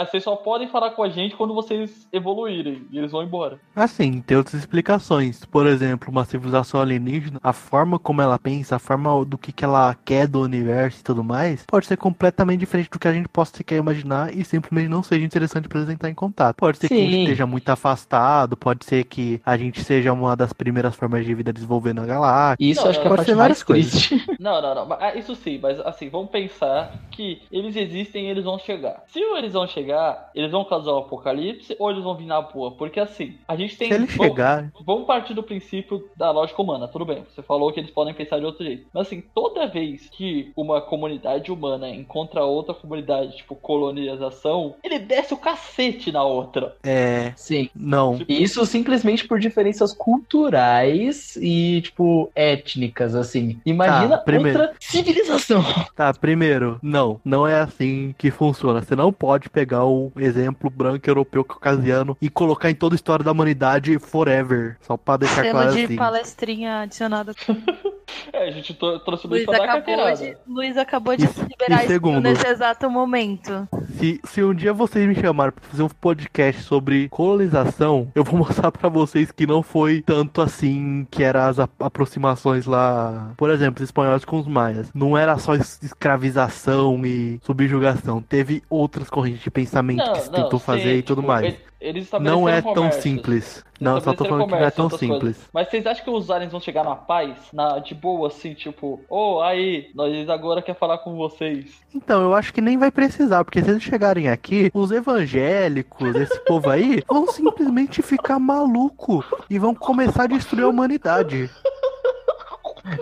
Vocês só podem falar com a gente quando vocês evoluírem. E eles vão embora. Assim, tem outras explicações. Por exemplo, uma civilização alienígena, a forma como ela pensa, a forma do que, que ela quer do universo e tudo mais, pode ser completamente diferente do que a gente possa sequer imaginar e simplesmente não seja interessante para entrar em contato. Pode ser que a gente Sim. esteja muito afastado, pode ser que a gente seja uma das primeiras formas de vida desenvolvendo a galáxia. Isso Não, acho que é pode ser várias mais coisas. Não, não, não. ah, Isso sim, mas assim, vamos pensar que eles existem e eles vão chegar. Se eles vão chegar, eles vão causar um apocalipse ou eles vão vir na boa? Porque assim, a gente tem. Se ele vamos- chegar, Vamos partir do princípio da lógica humana, tudo bem. Você falou que eles podem pensar de outro jeito. Mas assim, toda vez que uma comunidade humana encontra outra comunidade, tipo colonização, ele desce o cacete na outra. é. Sim. Não. E Isso simplesmente por diferenças culturais e, tipo, étnicas, assim. Imagina Tá, primeiro. outra civilização. Tá, primeiro, não, não é assim que funciona. Você não pode pegar o exemplo branco europeu caucasiano e colocar em toda a história da humanidade forever. Só pra deixar Selo claro de assim. palestrinha adicionado. É, a gente trouxe o Luiz acabou, de, Luiz acabou de E- liberar e isso segundo? nesse exato momento. Se, se um dia vocês me chamarem pra fazer um podcast sobre colonização, eu vou mostrar pra vocês que não foi tanto assim que eram as aproximações lá. Por exemplo, os espanhóis com os maias. Não era só es- escravização e subjugação. Teve outras correntes de pensamento que se tentou sim, fazer e tudo tipo, mais. Ele- Eles Não é tão comércios. simples. Não, só tô falando que não é tão simples. coisas. Mas vocês acham que os aliens vão chegar na paz? Na, de boa, assim, tipo, ô, aí, nós agora quer falar com vocês. Então, eu acho que nem vai precisar, porque se eles chegarem aqui, os evangélicos, esse povo aí, vão simplesmente ficar maluco e vão começar a destruir a humanidade.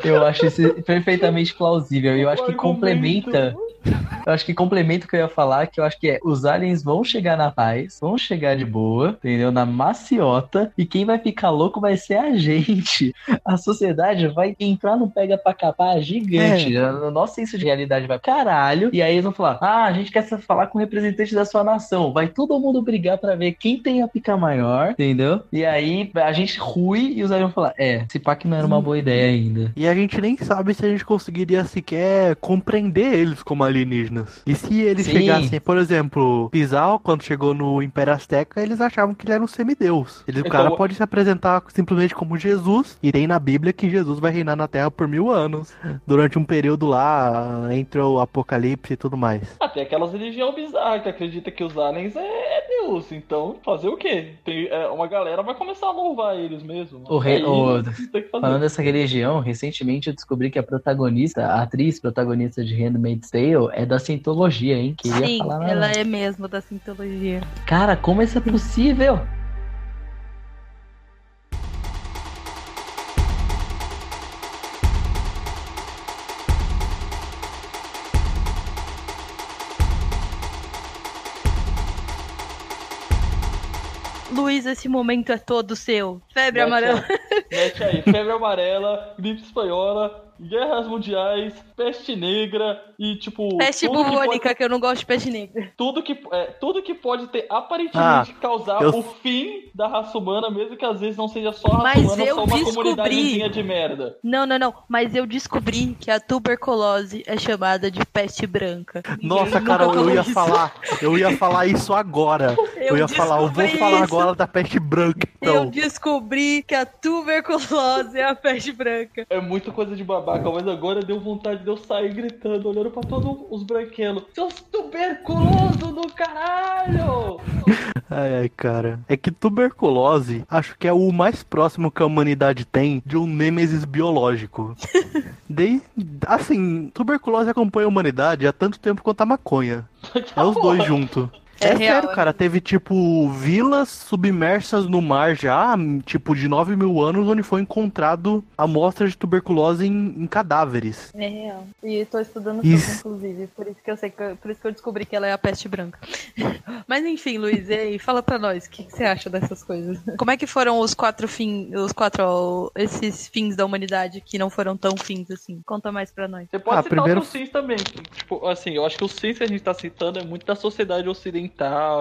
Eu acho isso perfeitamente plausível. E eu acho que complementa Eu acho que complemento que eu ia falar, que eu acho que é os aliens vão chegar na paz, vão chegar de boa, entendeu? Na maciota, e quem vai ficar louco vai ser a gente. A sociedade vai entrar no pega pra capar gigante. O nosso senso de realidade vai caralho, e aí eles vão falar: ah, a gente quer falar com o representante da sua nação. Vai todo mundo brigar pra ver quem tem a pica maior, entendeu? E aí a gente rui e os aliens vão falar: é, esse pack não era uma boa ideia ainda. E a gente nem sabe se a gente conseguiria sequer compreender eles como alienígenas. E se eles Sim. chegassem, por exemplo, Pizarro, quando chegou no Império Azteca, eles achavam que ele era um semideus. Ele, o Então, cara pode se apresentar simplesmente como Jesus, e tem na Bíblia que Jesus vai reinar na Terra por mil anos, durante um período lá, entre o Apocalipse e tudo mais. Até aquelas religião bizarra que acredita que os aliens é, é Deus. Então, fazer o quê? Tem, é, uma galera vai começar a louvar eles mesmo. O rei- Aí, o-. Falando dessa religião, recentemente eu descobri que a protagonista, a atriz protagonista de Handmaid's Tale é da Scientologia, hein? Queria Sim, falar ela é mesmo da sintologia. Cara, como isso é possível? Luiz, esse momento é todo seu. Febre Mete amarela. aí, Mete aí, febre amarela, gripe espanhola, guerras mundiais, peste negra e tipo. Peste tudo que bubônica, pode- que eu não gosto de peste negra. Tudo que, é, tudo que pode ter aparentemente causar eu- o fim da raça humana, mesmo que às vezes não seja só a raça Mas humana, eu só uma descobri. comunidadezinha de merda. Não, não, não. Mas eu descobri que a tuberculose é chamada de peste branca. Nossa, cara, eu ia isso. falar, eu ia falar isso agora. Eu, ia falar, eu vou falar isso. agora da peste branca, Eu então. descobri que a tuberculose é a peste branca. É muita coisa de mas agora deu vontade de eu sair gritando, olhando pra todos os branquelos. Seus tuberculosos do caralho! Ai, ai, cara. É que tuberculose, acho que é o mais próximo que a humanidade tem de um nêmesis biológico. Daí, assim, tuberculose acompanha a humanidade há tanto tempo quanto a maconha. É os dois juntos. É É, real, sério, é. cara. Teve, tipo, vilas submersas no mar já, tipo, de 9 mil anos, onde foi encontrado amostras de tuberculose em, em cadáveres. É real. E tô estudando Isso. inclusive. Por isso que eu sei que por isso que eu descobri que ela é a peste branca. Mas enfim, Luiz, e aí, fala pra nós, o que, que você acha dessas coisas? Como é que foram os quatro fins, os quatro, ó, esses fins da humanidade que não foram tão fins assim? Conta mais pra nós. Você pode Ah, citar primeiro- sims também. Tipo, assim, eu acho que os sims que a gente tá citando é muito da sociedade ocidental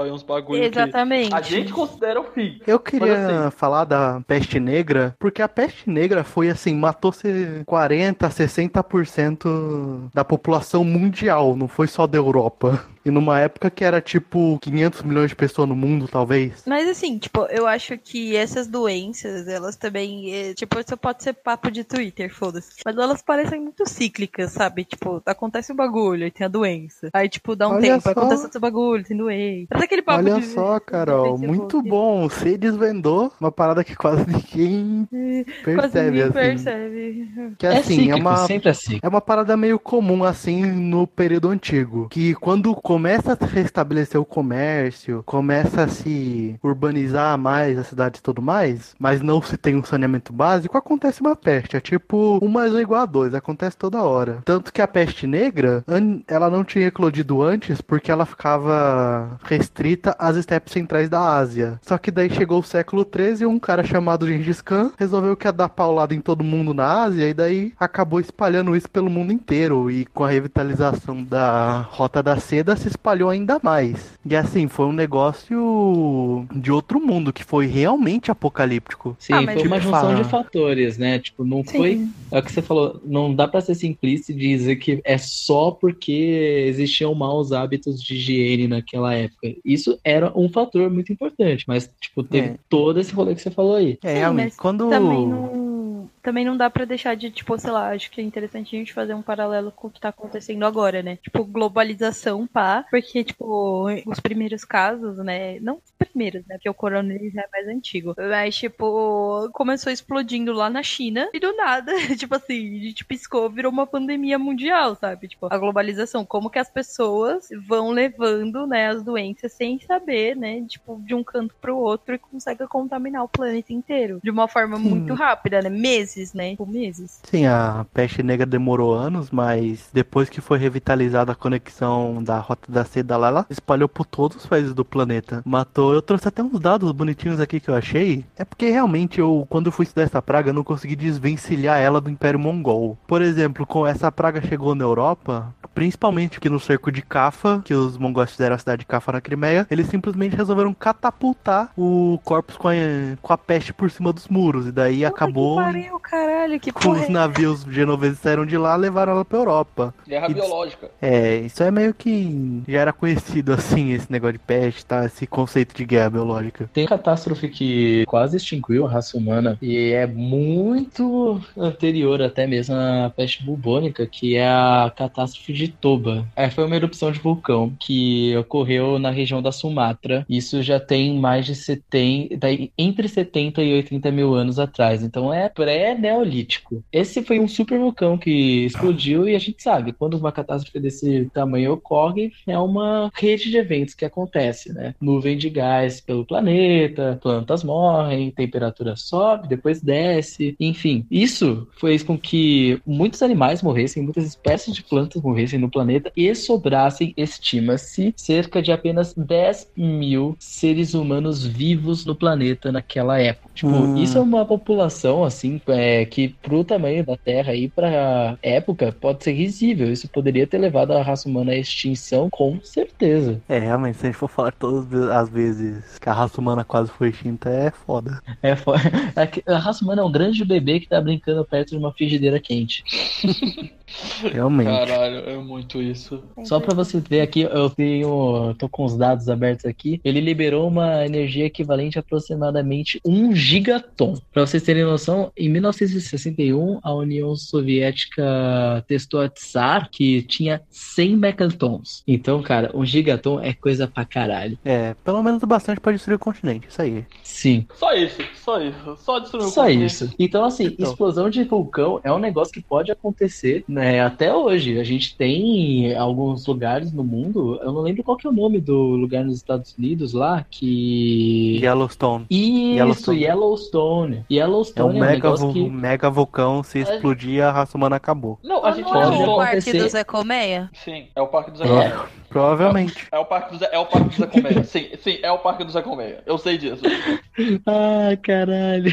e uns bagulho Exatamente. que a gente considera o fim. Eu queria assim- falar da peste negra, porque a peste negra foi assim, matou se 40, 60% da população mundial, não foi só da Europa. E numa época que era tipo 500 milhões de pessoas no mundo, talvez. Mas assim, tipo, eu acho que essas doenças, elas também, é, tipo, isso pode ser papo de Twitter, foda-se. Mas elas parecem muito cíclicas, sabe? Tipo, acontece um bagulho, aí tem a doença. Aí, tipo, dá um Olha tempo, só. acontece outro bagulho, tem doença. Parece aquele papo Olha de... só, Carol, de muito bom. Você desvendou uma parada que quase ninguém Quase percebe, ninguém assim. percebe. Que É assim, cíclico, é uma sempre é cíclico. É uma parada meio comum, assim, no período antigo. Que quando começa a se restabelecer o comércio, começa a se urbanizar mais as cidades e tudo mais, mas não se tem um saneamento básico, acontece uma peste. É tipo um mais um igual a dois, acontece toda hora. Tanto que a peste negra, ela não tinha eclodido antes porque ela ficava restrita às estepes centrais da Ásia. Só que daí chegou o século XIII e um cara chamado Gengis Khan resolveu que ia dar paulada em todo mundo na Ásia e daí acabou espalhando isso pelo mundo inteiro. E com a revitalização da Rota da Seda se espalhou ainda mais. E assim, foi um negócio de outro mundo, que foi realmente apocalíptico. Sim, Ah, mas foi uma tipo, junção de fatores, né? Tipo, não Sim. foi. É o que você falou, não dá pra ser simplista e dizer que é só porque existiam maus hábitos de higiene naquela época. Isso era um fator muito importante, mas, tipo, teve É. todo esse rolê que você falou aí. É, Sim, realmente. mas Quando. Também não, também não dá pra deixar de, tipo, sei lá, acho que é interessante a gente fazer um paralelo com o que tá acontecendo agora, né? Tipo, globalização, pá, porque, tipo, os primeiros casos, né? Não os primeiros, né? Porque o coronavírus é mais antigo. Mas, tipo, começou explodindo lá na China e do nada, tipo assim, a gente piscou, virou uma pandemia mundial, sabe? Tipo, a globalização, como que as pessoas vão levando, né, as doenças sem saber, né? Tipo, de um canto pro outro e consegue contaminar o planeta inteiro de uma forma Sim. muito rápida, né? Meses meses, né? Tipo, meses. Sim, a peste negra demorou anos, mas depois que foi revitalizada a conexão da Rota da Seda lá, ela espalhou por todos os países do planeta. Matou. Eu trouxe até uns dados bonitinhos aqui que eu achei. É porque realmente eu, quando eu fui estudar essa praga, eu não consegui desvencilhar ela do Império Mongol. Por exemplo, com essa praga chegou na Europa, principalmente aqui no cerco de Cafa, que os mongóis fizeram a cidade de Cafa na Crimeia, eles simplesmente resolveram catapultar o corpus com a, com a peste por cima dos muros. E daí acabou. Caralho, que Com porra. os é navios genoveses saíram de lá, levaram ela pra Europa. Guerra E- biológica. É, isso é meio que já era conhecido assim, esse negócio de peste, tá? Esse conceito de guerra biológica. Tem catástrofe que quase extinguiu a raça humana e é muito anterior até mesmo à peste bubônica, que é a catástrofe de Toba. É, foi uma erupção de vulcão que ocorreu na região da Sumatra. Isso já tem mais de 70, daí, entre 70 e 80 mil anos atrás. Então é pré-neolítico. Esse foi um super vulcão que explodiu e a gente sabe, quando uma catástrofe desse tamanho ocorre, é uma rede de eventos que acontece, né? Nuvem de gás pelo planeta, plantas morrem, temperatura sobe, depois desce, enfim. Isso fez com que muitos animais morressem, muitas espécies de plantas morressem no planeta e sobrassem, estima-se, cerca de apenas 10 mil seres humanos vivos no planeta naquela época. Tipo, Hum. isso é uma população, assim, é, que pro tamanho da Terra e pra época pode ser risível. Isso poderia ter levado a raça humana à extinção, com certeza. É, realmente, se a gente for falar todas as vezes que a raça humana quase foi extinta, é foda. É, fo- é a raça humana é um grande bebê que tá brincando perto de uma frigideira quente. Realmente. Caralho, é muito isso. Só pra você ver aqui, eu tenho, tô com os dados abertos aqui. Ele liberou uma energia equivalente a aproximadamente 1 gigaton. Pra vocês terem noção, em 1961 a União Soviética testou a Tsar que tinha 100 megatons. Então, cara, um gigaton é coisa pra caralho. É, pelo menos o bastante pra destruir o continente, isso aí. Sim. Só isso, só isso. Só destruir o Só continente. isso. Então, assim, Então. explosão de vulcão é um negócio que pode acontecer, né? Até hoje. A gente tem alguns lugares no mundo, eu não lembro qual que é o nome do lugar nos Estados Unidos lá, que. Yellowstone. Isso, Yellowstone. Yellowstone. É um Yellowstone é, um mega, negócio vu- que. Mega vulcão, se explodir, a raça humana acabou. Não, a Não gente é o não parque do Zé Colmeia? Sim, é o Parque do Zé É. Colmeia. Provavelmente. É o Parque do Zé, é o Parque do Zé Colmeia. Sim, sim, é o Parque do Zé Colmeia. Eu sei disso. Ah, caralho.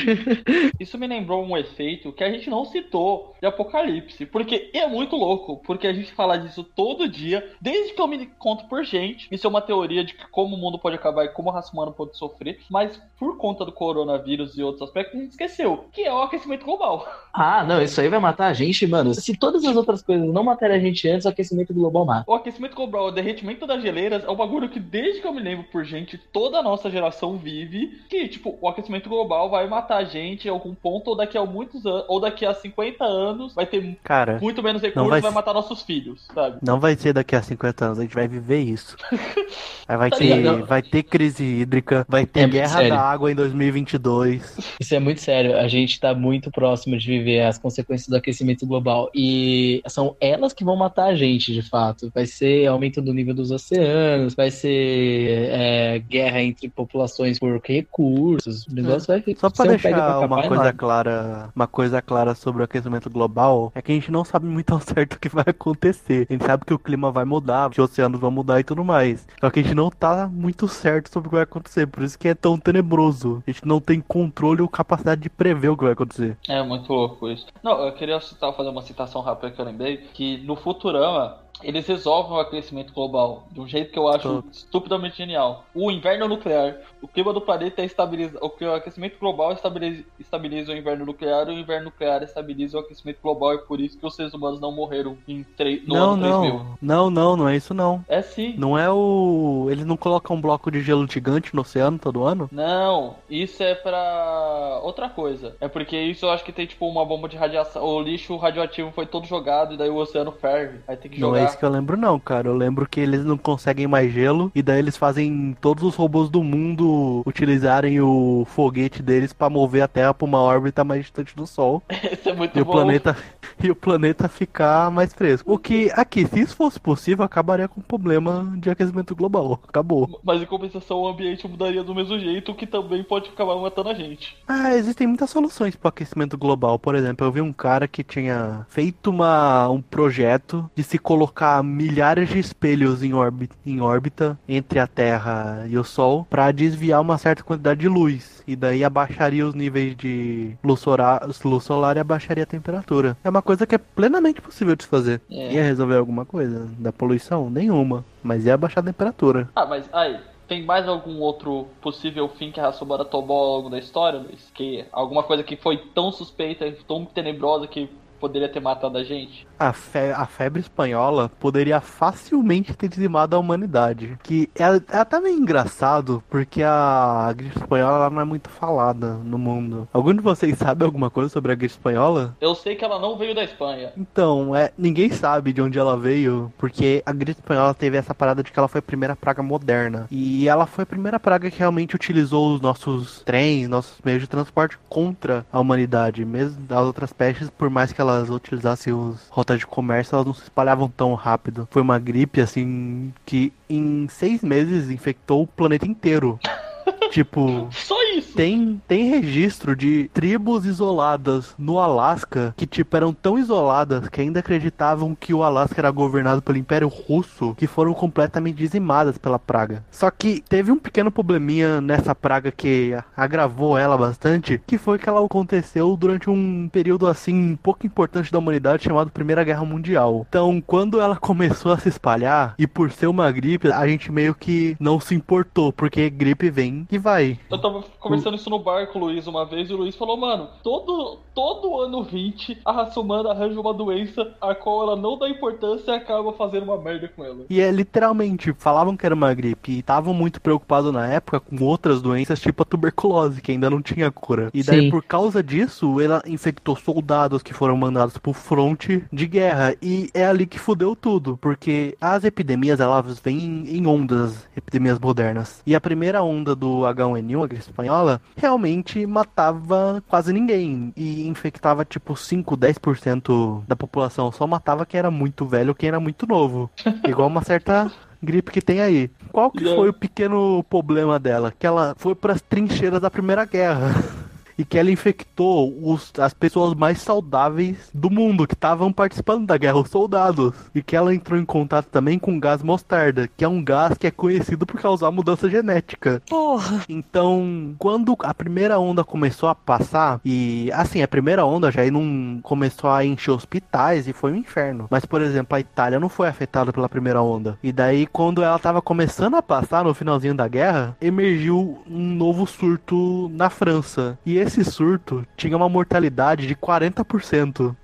Isso me lembrou um efeito que a gente não citou de Apocalipse. Porque é muito louco. Porque a gente fala disso todo dia, desde que eu me conto por gente. Isso é uma teoria de como o mundo pode acabar e como a raça humana pode sofrer. Mas por conta do coronavírus e outros aspectos, a gente esqueceu. Que é o aquecimento global. Ah, não, isso aí vai matar a gente, mano. Se todas as outras coisas não matarem a gente antes, o aquecimento global mata. O aquecimento global, o derretimento das geleiras é um bagulho que desde que eu me lembro por gente, toda a nossa geração vive. Que, tipo, o aquecimento global vai matar a gente em algum ponto, ou daqui a muitos anos, ou daqui a 50 anos, vai ter Cara, muito menos recursos, vai vai, matar nossos filhos, sabe? não vai ser daqui a 50 anos, a gente vai viver isso. Aí vai Tá ter, ligado? vai ter crise hídrica, vai ter É guerra da água em 2022. Isso é muito sério. A gente tá muito próximo de viver as consequências do aquecimento global. E são elas que vão matar a gente, de fato. Vai ser aumento do nível dos oceanos, vai ser é, guerra entre populações por recursos. O negócio vai ficar. Só pra deixar pra uma coisa clara, uma coisa clara sobre o aquecimento global, é que a gente não sabe muito ao certo o que vai acontecer. A gente sabe que o clima vai mudar, que os oceanos vão mudar e tudo mais. Só que a gente não tá muito certo sobre o que vai acontecer, por isso que é tão tenebroso. A gente não tem controle ou capacidade de prever o que vai acontecer. É muito louco isso. Não, eu queria citar, fazer uma citação rápida que eu lembrei, que no Futurama eles resolvem o aquecimento global de um jeito que eu acho estupidamente genial. O inverno nuclear, o clima do planeta é estabiliza, o que o aquecimento global estabiliza, estabiliza o inverno nuclear, e o inverno nuclear estabiliza o aquecimento global e por isso que os seres humanos não morreram em tre- no não, ano 3000. não. Não, não, não é isso não. É sim. Não é o. Eles não colocam um bloco de gelo gigante no oceano todo ano? Não, isso é pra outra coisa. É porque isso eu acho que tem tipo uma bomba de radiação. O lixo radioativo foi todo jogado e daí o oceano ferve. Aí tem que Não jogar. Isso que eu lembro, não, cara. Eu lembro que eles não conseguem mais gelo e daí eles fazem todos os robôs do mundo utilizarem o foguete deles pra mover a Terra pra uma órbita mais distante do Sol. Esse é muito E o bom. planeta e o planeta ficar mais fresco. O que, aqui, se isso fosse possível, acabaria com o problema de aquecimento global. Acabou. Mas em compensação o ambiente mudaria do mesmo jeito, que também pode acabar matando a gente. Ah, existem muitas soluções para o aquecimento global. Por exemplo, eu vi um cara que tinha feito uma, um projeto de se colocar milhares de espelhos em, órbita, em órbita entre a Terra e o Sol para desviar uma certa quantidade de luz. E daí abaixaria os níveis de luz solar, luz solar e abaixaria a temperatura. É uma coisa que é plenamente possível de se fazer. É. Ia resolver alguma coisa da poluição? Nenhuma. Mas ia abaixar a temperatura. Ah, mas aí, tem mais algum outro possível fim que a raça humana tomou ao longo da história, Luiz? Que alguma coisa que foi tão suspeita, tão tenebrosa que poderia ter matado a gente? A, fe- a febre espanhola poderia facilmente ter dizimado a humanidade. Que é, é até meio engraçado, porque a gripe espanhola ela não é muito falada no mundo. Algum de vocês sabe alguma coisa sobre a gripe espanhola? Eu sei que ela não veio da Espanha. Então, é, ninguém sabe de onde ela veio, porque a gripe espanhola teve essa parada de que ela foi a primeira praga moderna. E ela foi a primeira praga que realmente utilizou os nossos trens, nossos meios de transporte contra a humanidade. Mesmo as outras pestes, por mais que elas utilizassem os rotas de comércio, elas não se espalhavam tão rápido. Foi uma gripe, assim, que em seis meses infectou o planeta inteiro. tipo, Só isso. tem, tem registro de tribos isoladas no Alasca que, tipo, eram tão isoladas que ainda acreditavam que o Alasca era governado pelo Império Russo, que foram completamente dizimadas pela praga. Só que teve um pequeno probleminha nessa praga que agravou ela bastante, que foi que ela aconteceu durante um período, assim, pouco importante da humanidade chamado Primeira Guerra Mundial. Então, quando ela começou a se espalhar, e por ser uma gripe, a gente meio que não se importou, porque gripe vem e vai. Eu tava conversando isso no bar com o Luiz uma vez e o Luiz falou, mano, todo, todo ano 20 a raça humana arranja uma doença a qual ela não dá importância e acaba fazendo uma merda com ela. E é literalmente, falavam que era uma gripe e estavam muito preocupados na época com outras doenças, tipo a tuberculose, que ainda não tinha cura. E daí, Sim. por causa disso, ela infectou soldados que foram mandados pro fronte de guerra. E é ali que fudeu tudo, porque as epidemias, elas vêm em ondas, epidemias modernas. E a primeira onda do H1N1, a gripe espanhola, realmente matava quase ninguém. E infectava tipo 5, 10% da população. Só matava quem era muito velho ou quem era muito novo. Igual uma certa gripe que tem aí. Qual que foi o pequeno problema dela? Que ela foi pras trincheiras da Primeira Guerra. E que ela infectou os- as pessoas mais saudáveis do mundo que estavam participando da guerra, os soldados. E que ela entrou em contato também com gás mostarda, que é um gás que é conhecido por causar mudança genética. Porra. Então, quando a primeira onda começou a passar, e assim, a primeira onda já não começou a encher hospitais e foi um inferno. Mas, por exemplo, a Itália não foi afetada pela primeira onda. E daí, quando ela tava começando a passar, no finalzinho da guerra, emergiu um novo surto na França. E esse surto tinha uma mortalidade de 40%.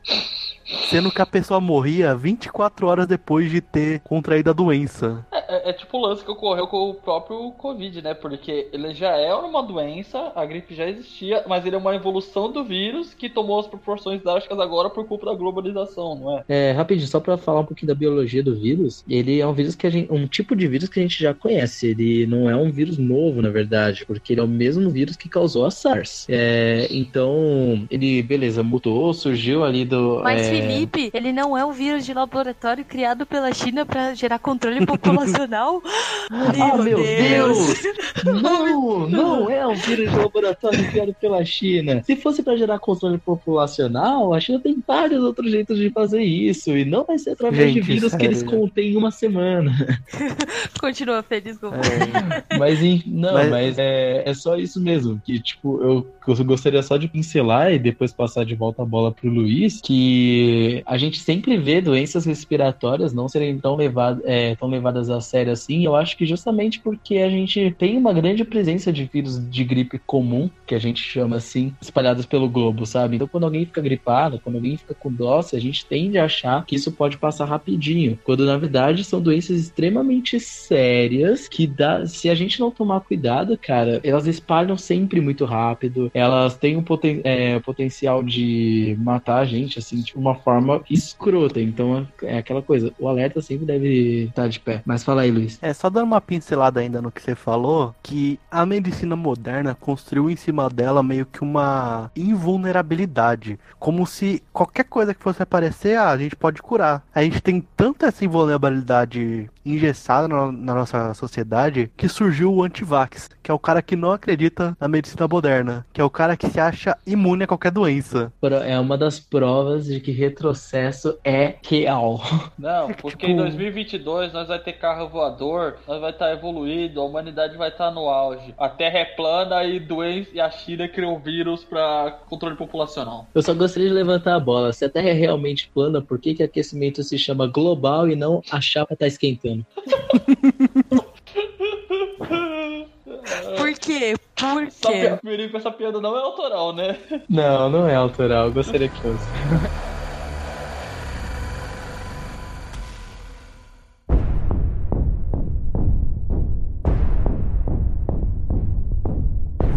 Sendo que a pessoa morria 24 horas depois de ter contraído a doença. É, é- é tipo o lance que ocorreu com o próprio Covid, né? Porque ele já é uma doença, a gripe já existia, mas ele é uma evolução do vírus que tomou as proporções drásticas agora por culpa da globalização, não é? É, rapidinho, só pra falar um pouquinho da biologia do vírus, ele é um vírus que a gente, um tipo de vírus que a gente já conhece. Ele não é um vírus novo, na verdade, porque ele é o mesmo vírus que causou a SARS. É, então, ele, beleza, mutou, surgiu ali do. Mas, é, Felipe, ele não é um vírus de laboratório criado pela China pra gerar controle populacional? Ah, meu Deus! Não, não é um vírus de laboratório criado pela China. Se fosse pra gerar controle populacional, a China tem vários outros jeitos de fazer isso. E não vai ser através de Gente, vírus que eles sério. contêm em uma semana. Continua feliz com Mas em- não, Mas- mas, é, é só isso mesmo. Que, tipo, eu, eu gostaria só de pincelar e depois passar de volta a bola pro Luiz, que a gente sempre vê doenças respiratórias não serem tão, levado, é, tão levadas a sério assim. Eu acho que justamente porque a gente tem uma grande presença de vírus de gripe comum, que a gente chama assim, espalhados pelo globo, sabe? Então, quando alguém fica gripado, quando alguém fica com tosse, a gente tende a achar que isso pode passar rapidinho, quando na verdade são doenças extremamente sérias que dá, se a gente não tomar cuidado, cara, elas espalham sempre muito rápido, elas têm um poten é, potencial de matar a gente, assim, de uma forma escrota. Então, é aquela coisa, o alerta sempre deve estar de pé. Mas Fala aí, Luiz. É, só dando uma pincelada ainda no que você falou, que a medicina moderna construiu em cima dela meio que uma invulnerabilidade. Como se qualquer coisa que fosse aparecer, ah, a gente pode curar. A gente tem tanta essa invulnerabilidade engessada na, na nossa sociedade que surgiu o antivax, que é o cara que não acredita na medicina moderna, que é o cara que se acha imune a qualquer doença. É uma das provas de que retrocesso é real. Não, É que, porque tipo- em 2022 nós vai ter carro voador, nós vai estar evoluído, a humanidade vai estar no auge. A Terra é plana e doença e a China criou vírus pra controle populacional. Eu só gostaria de levantar a bola. Se a Terra é realmente plana, por que, que aquecimento se chama global e não a chapa tá esquentando? Por quê? Por Essa quê? Mirico, essa piada não é autoral, né? Não, não é autoral. Eu gostaria que fosse.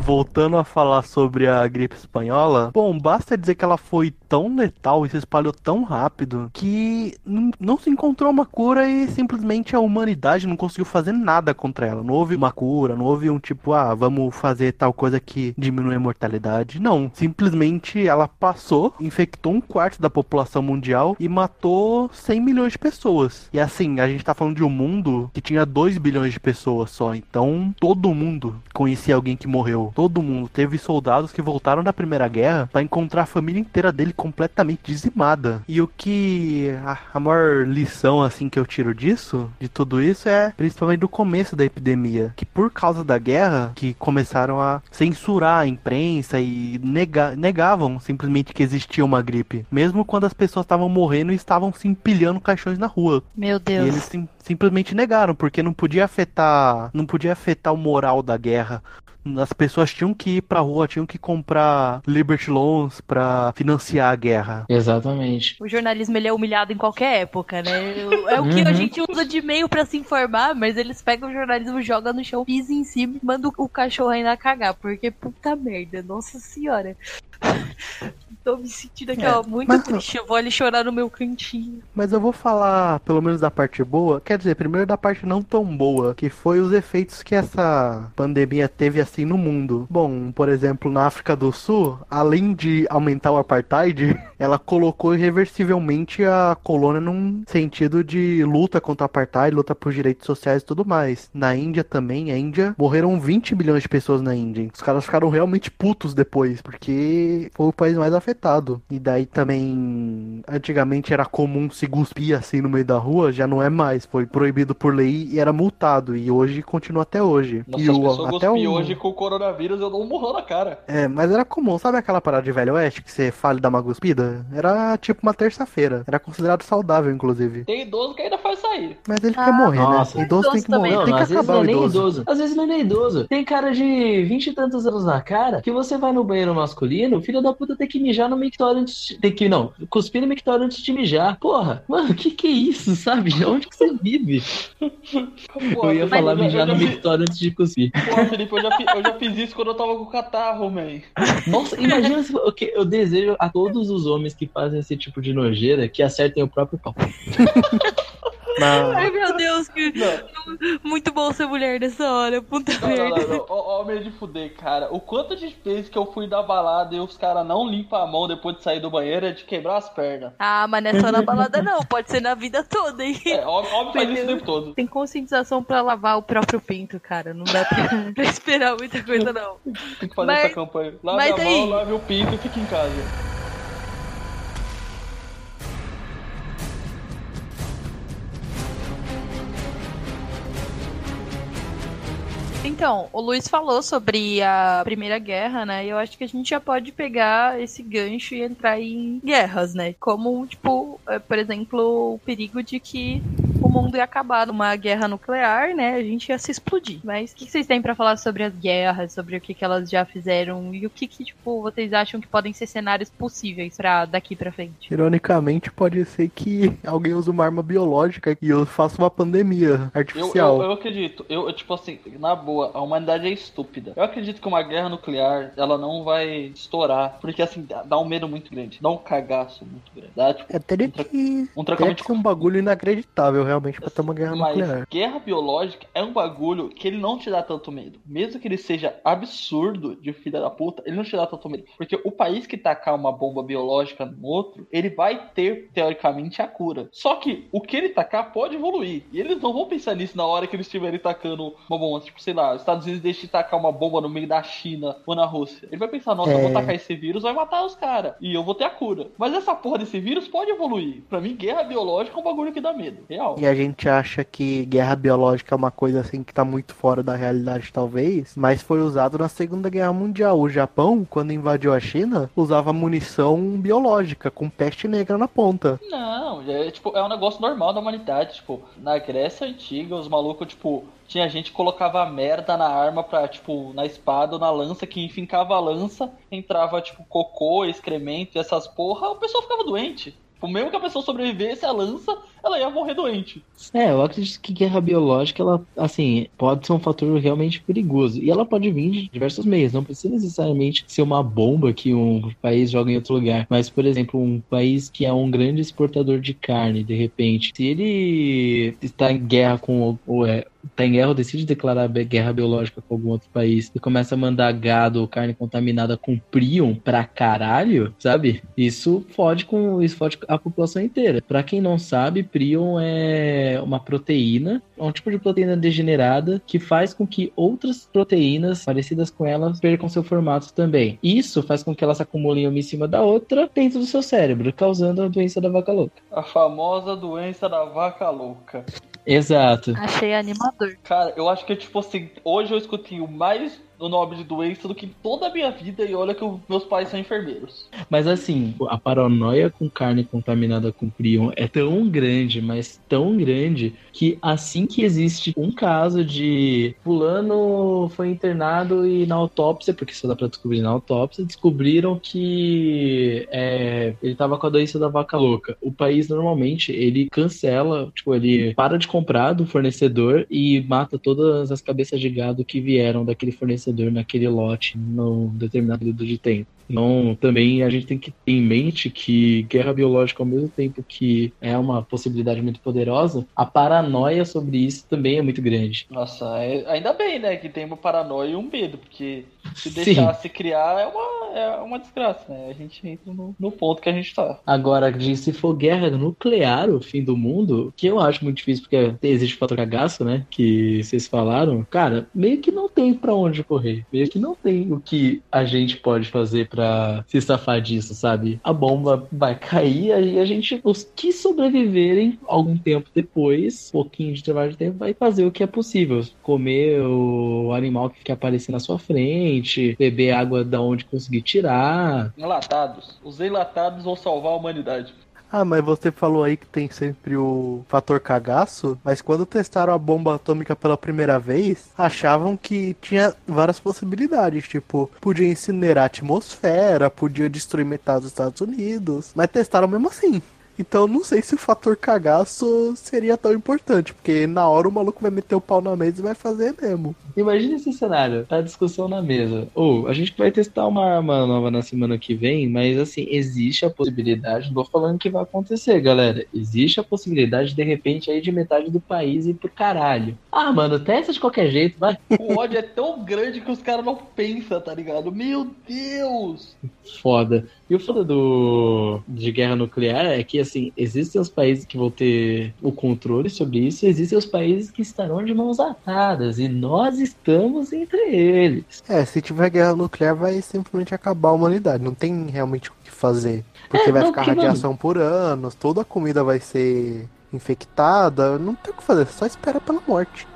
Voltando a falar sobre a gripe espanhola, bom, basta dizer que ela foi tão letal e se espalhou tão rápido que não se encontrou uma cura e simplesmente a humanidade não conseguiu fazer nada contra ela. Não houve uma cura, não houve um tipo, ah, vamos fazer tal coisa que diminui a mortalidade. Não, simplesmente ela passou, infectou um quarto da população mundial e matou 100 milhões de pessoas. E assim, a gente tá falando de um mundo que tinha 2 bilhões de pessoas só, então todo mundo conhecia alguém que morreu. Todo mundo. Teve soldados que voltaram da Primeira Guerra pra encontrar a família inteira dele completamente dizimada. E o que a, a maior lição assim que eu tiro disso, de tudo isso é principalmente do começo da epidemia, que por causa da guerra que começaram a censurar a imprensa e nega- negavam simplesmente que existia uma gripe, mesmo quando as pessoas estavam morrendo e estavam se empilhando caixões na rua. Meu E Deus. eles sim- simplesmente negaram, porque não podia afetar, não podia afetar o moral da guerra. As pessoas tinham que ir pra rua, tinham que comprar Liberty Loans pra financiar a guerra. Exatamente. O jornalismo ele é humilhado em qualquer época, né? É o que a Uhum. gente usa de meio pra se informar, mas eles pegam o jornalismo, jogam no chão, pisam em cima e mandam o cachorro ainda cagar. Porque puta merda, nossa senhora. Tô me sentindo aqui, É, ó, muito mas- triste. Eu vou ali chorar no meu cantinho. Mas eu vou falar, pelo menos da parte boa, quer dizer, primeiro da parte não tão boa, que foi os efeitos que essa pandemia teve assim no mundo. Bom, por exemplo, na África do Sul, além de aumentar o apartheid, ela colocou irreversivelmente a colônia num sentido de luta contra o apartheid, luta por direitos sociais e tudo mais. Na Índia também, a Índia, morreram 20 milhões de pessoas na Índia. Os caras ficaram realmente putos depois, porque foi o país mais afetado. E daí também, antigamente era comum se cuspir assim no meio da rua, já não é mais. Foi proibido por lei e era multado. E hoje continua até hoje. Nossa, e as o, pessoas até o... hoje com o coronavírus, eu dou um morrão na cara. É, mas era comum, sabe aquela parada de velho oeste que você fala e dá uma cuspida? Era tipo uma terça-feira. Era considerado saudável, inclusive. Tem idoso que ainda faz sair. Mas ele Ah, quer morrer, nossa. né? Idoso tem que morrer, também. Não, tem que às vezes acabar não é o nem idoso. idoso. Às vezes não é nem idoso. Tem cara de vinte e tantos anos na cara que você vai no banheiro masculino, o filho da puta tem que mijar no mictório antes de... Tem que, não, cuspir no mictório antes de mijar. Porra, mano, que que é isso, sabe? Onde que você vive? Pô, eu ia falar eu mijar no já fiz- mictório antes de cuspir. Pô, Felipe, eu já, eu já fiz isso quando eu tava com catarro, man. Nossa, imagina se o que eu desejo a todos os homens que fazem esse tipo de nojeira que acertem o próprio pau. Na- Ai, meu Deus, que Não, muito bom ser mulher nessa hora. Puta não, não, merda. não, não. Ó, ó, medo de fuder, cara. O quanto de vezes que eu fui da balada e os caras não limpam a mão depois de sair do banheiro é de quebrar as pernas. Ah, mas não é só na balada, não. Pode ser na vida toda, hein? É, homem, homem faz isso o tempo todo. Tem conscientização pra lavar o próprio pinto, cara. Não dá pra, pra esperar muita coisa, não. Tem que fazer Mas- essa campanha. Lave mas a mão, aí- lave o pinto e fique em casa. Então, o Luiz falou sobre a Primeira Guerra, né? E eu acho que a gente já pode pegar esse gancho e entrar em guerras, né? Como, tipo, é, por exemplo, o perigo de que mundo ia acabar numa guerra nuclear, né? A gente ia se explodir. Mas o que vocês têm pra falar sobre as guerras, sobre o que, que elas já fizeram e o que, que, tipo, vocês acham que podem ser cenários possíveis para daqui pra frente? Ironicamente, pode ser que alguém use uma arma biológica e eu faça uma pandemia Eu, artificial. eu, eu acredito, eu, eu, tipo assim, na boa, a humanidade é estúpida. Eu acredito que uma guerra nuclear, ela não vai estourar, porque assim, dá, um medo muito grande, dá um cagaço muito grande. Dá, tipo, É, teria que, um teria que um bagulho inacreditável, realmente. Suficientemente pra ter uma guerra Mas nuclear. guerra biológica é um bagulho que ele não te dá tanto medo. Mesmo que ele seja absurdo de filha da puta, ele não te dá tanto medo. Porque o país que tacar uma bomba biológica no outro, ele vai ter, teoricamente, a cura. Só que o que ele tacar pode evoluir. E eles não vão pensar nisso na hora que eles estiverem tacando uma bomba. Tipo, sei lá, os Estados Unidos deixam de tacar uma bomba no meio da China ou na Rússia. Ele vai pensar, nossa, eu vou É. tacar esse vírus, vai matar os caras. E eu vou ter a cura. Mas essa porra desse vírus pode evoluir. Pra mim, guerra biológica é um bagulho que dá medo. Real. E a gente acha que guerra biológica é uma coisa assim que tá muito fora da realidade, talvez, mas foi usado na Segunda Guerra Mundial. O Japão, quando invadiu a China, usava munição biológica, com peste negra na ponta. Não, é, tipo, é um negócio normal da humanidade. Tipo, na Grécia Antiga, os malucos, tipo, tinha gente que colocava merda na arma pra, tipo, na espada ou na lança, que enfincava a lança, entrava, tipo, cocô, excremento e essas porra, a pessoa ficava doente. Tipo, mesmo que a pessoa sobrevivesse à lança, ela ia morrer doente. É, eu acredito que guerra biológica, ela, assim, pode ser um fator realmente perigoso. E ela pode vir de diversos meios. Não precisa necessariamente ser uma bomba que um país joga em outro lugar. Mas, por exemplo, um país que é um grande exportador de carne, de repente, se ele está em guerra com. Ou é, tá em guerra ou decide declarar guerra biológica com algum outro país e começa a mandar gado ou carne contaminada com prion pra caralho, sabe? Isso fode com isso fode a população inteira. Pra quem não sabe, prion é uma proteína, é um tipo de proteína degenerada que faz com que outras proteínas parecidas com ela percam seu formato também. Isso faz com que elas se acumulem uma em cima da outra dentro do seu cérebro, causando a doença da vaca louca. A famosa doença da vaca louca. Exato. Achei animador. Cara, eu acho que, tipo assim, hoje eu escutei o mais o nome de doença do que toda a minha vida e olha que o- meus pais são enfermeiros. Mas assim, a paranoia com carne contaminada com prion é tão grande, mas tão grande, que assim que existe um caso de fulano foi internado e na autópsia, porque só dá pra descobrir na autópsia, descobriram que é, ele tava com a doença da vaca louca. O país normalmente ele cancela, tipo, ele para de comprar do fornecedor e mata todas as cabeças de gado que vieram daquele fornecedor naquele lote num determinado período de tempo. Então, também a gente tem que ter em mente que guerra biológica, ao mesmo tempo que é uma possibilidade muito poderosa, a paranoia sobre isso também é muito grande. Nossa, é- ainda bem, né, que tem uma paranoia e um medo, porque se Sim. deixar se criar é uma, é uma desgraça, né? A gente entra no, no ponto que a gente tá. Agora, de se for guerra nuclear, o fim do mundo, que eu acho muito difícil, porque existe o fator cagaço, né? Que vocês falaram. Cara, meio que não tem pra onde correr. Meio que não tem o que a gente pode fazer pra se safar disso, sabe? A bomba vai cair e a gente, os que sobreviverem algum tempo depois, pouquinho de trabalho de tempo, vai fazer o que é possível. Comer o animal que aparecer na sua frente, beber água da onde conseguir tirar. Enlatados. Os enlatados vão salvar a humanidade. Ah, mas você falou aí que tem sempre o fator cagaço, mas quando testaram a bomba atômica pela primeira vez, achavam que tinha várias possibilidades, tipo, podia incinerar a atmosfera, podia destruir metade dos Estados Unidos, mas testaram mesmo assim. Então não sei se o fator cagaço seria tão importante, porque na hora o maluco vai meter o pau na mesa e vai fazer mesmo. Imagina esse cenário, tá a discussão na mesa. Ou, a gente vai testar uma arma nova na semana que vem, mas assim, existe a possibilidade, não tô falando que vai acontecer, galera. Existe a possibilidade, de repente, aí de metade do país ir pro caralho. Ah, mano, testa de qualquer jeito, vai. O ódio é tão grande que os caras não pensam, tá ligado? Meu Deus! Foda. E o foda do de guerra nuclear é que assim, existem os países que vão ter o controle sobre isso, e existem os países que estarão de mãos atadas, e nós estamos entre eles. É, se tiver guerra nuclear vai simplesmente acabar a humanidade, não tem realmente o que fazer. Porque É, vai não, ficar radiação por anos, toda a comida vai ser infectada, não tem o que fazer, só espera pela morte.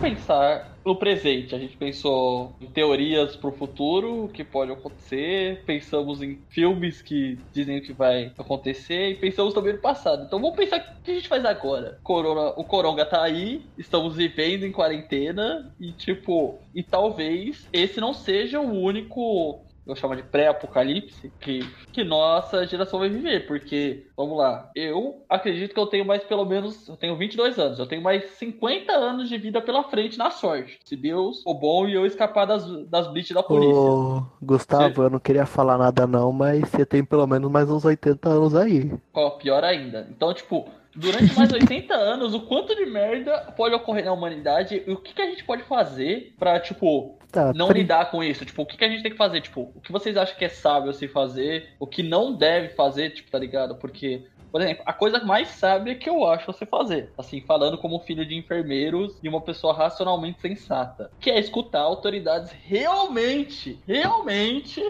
Pensar no presente. A gente pensou em teorias pro futuro, o que pode acontecer, pensamos em filmes que dizem o que vai acontecer e pensamos também no passado. Então vamos pensar o que a gente faz agora. Corona, o Coronga tá aí, estamos vivendo em quarentena e tipo, e talvez esse não seja o único eu chamo de pré-apocalipse, que, que nossa geração vai viver, porque, vamos lá, eu acredito que eu tenho mais pelo menos, eu tenho 22 anos, eu tenho mais 50 anos de vida pela frente na sorte, se Deus for bom e eu escapar das, das blitz da polícia. Ô, Gustavo, Sim. eu não queria falar nada não, mas você tem pelo menos mais uns 80 anos aí. Ó, pior ainda. Então, tipo, durante mais 80 anos, o quanto de merda pode ocorrer na humanidade e o que, que a gente pode fazer pra, tipo, Tá, não lidar com isso? Tipo, o que, que a gente tem que fazer? Tipo, o que vocês acham que é sábio se fazer? O que não deve fazer, tipo, tá ligado? Porque, por exemplo, a coisa mais sábia que eu acho você fazer, assim, falando como filho de enfermeiros e uma pessoa racionalmente sensata, que é escutar autoridades realmente, realmente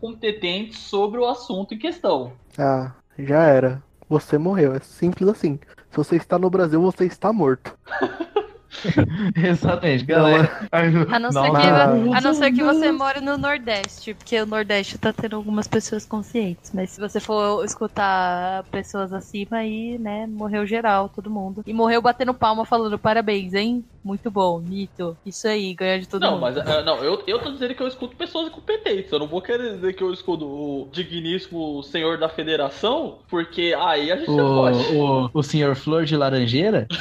competentes sobre o assunto em questão. Ah, já era. Você morreu, é simples assim. Se você está no Brasil, você está morto. Exatamente, galera. A não, ser Não, que, não. a não ser que você mora no Nordeste, porque o Nordeste tá tendo algumas pessoas conscientes. Mas se você for escutar pessoas acima, aí, né, morreu geral, todo mundo. E morreu batendo palma falando parabéns, hein? Muito bom, mito. Isso aí, ganhar de todo não, mundo. mas é, não, eu, eu tô dizendo que eu escuto pessoas incompetentes. Eu não vou querer dizer que eu escuto o digníssimo senhor da federação, porque aí a gente não pode. O, o, o senhor Flor de Laranjeira?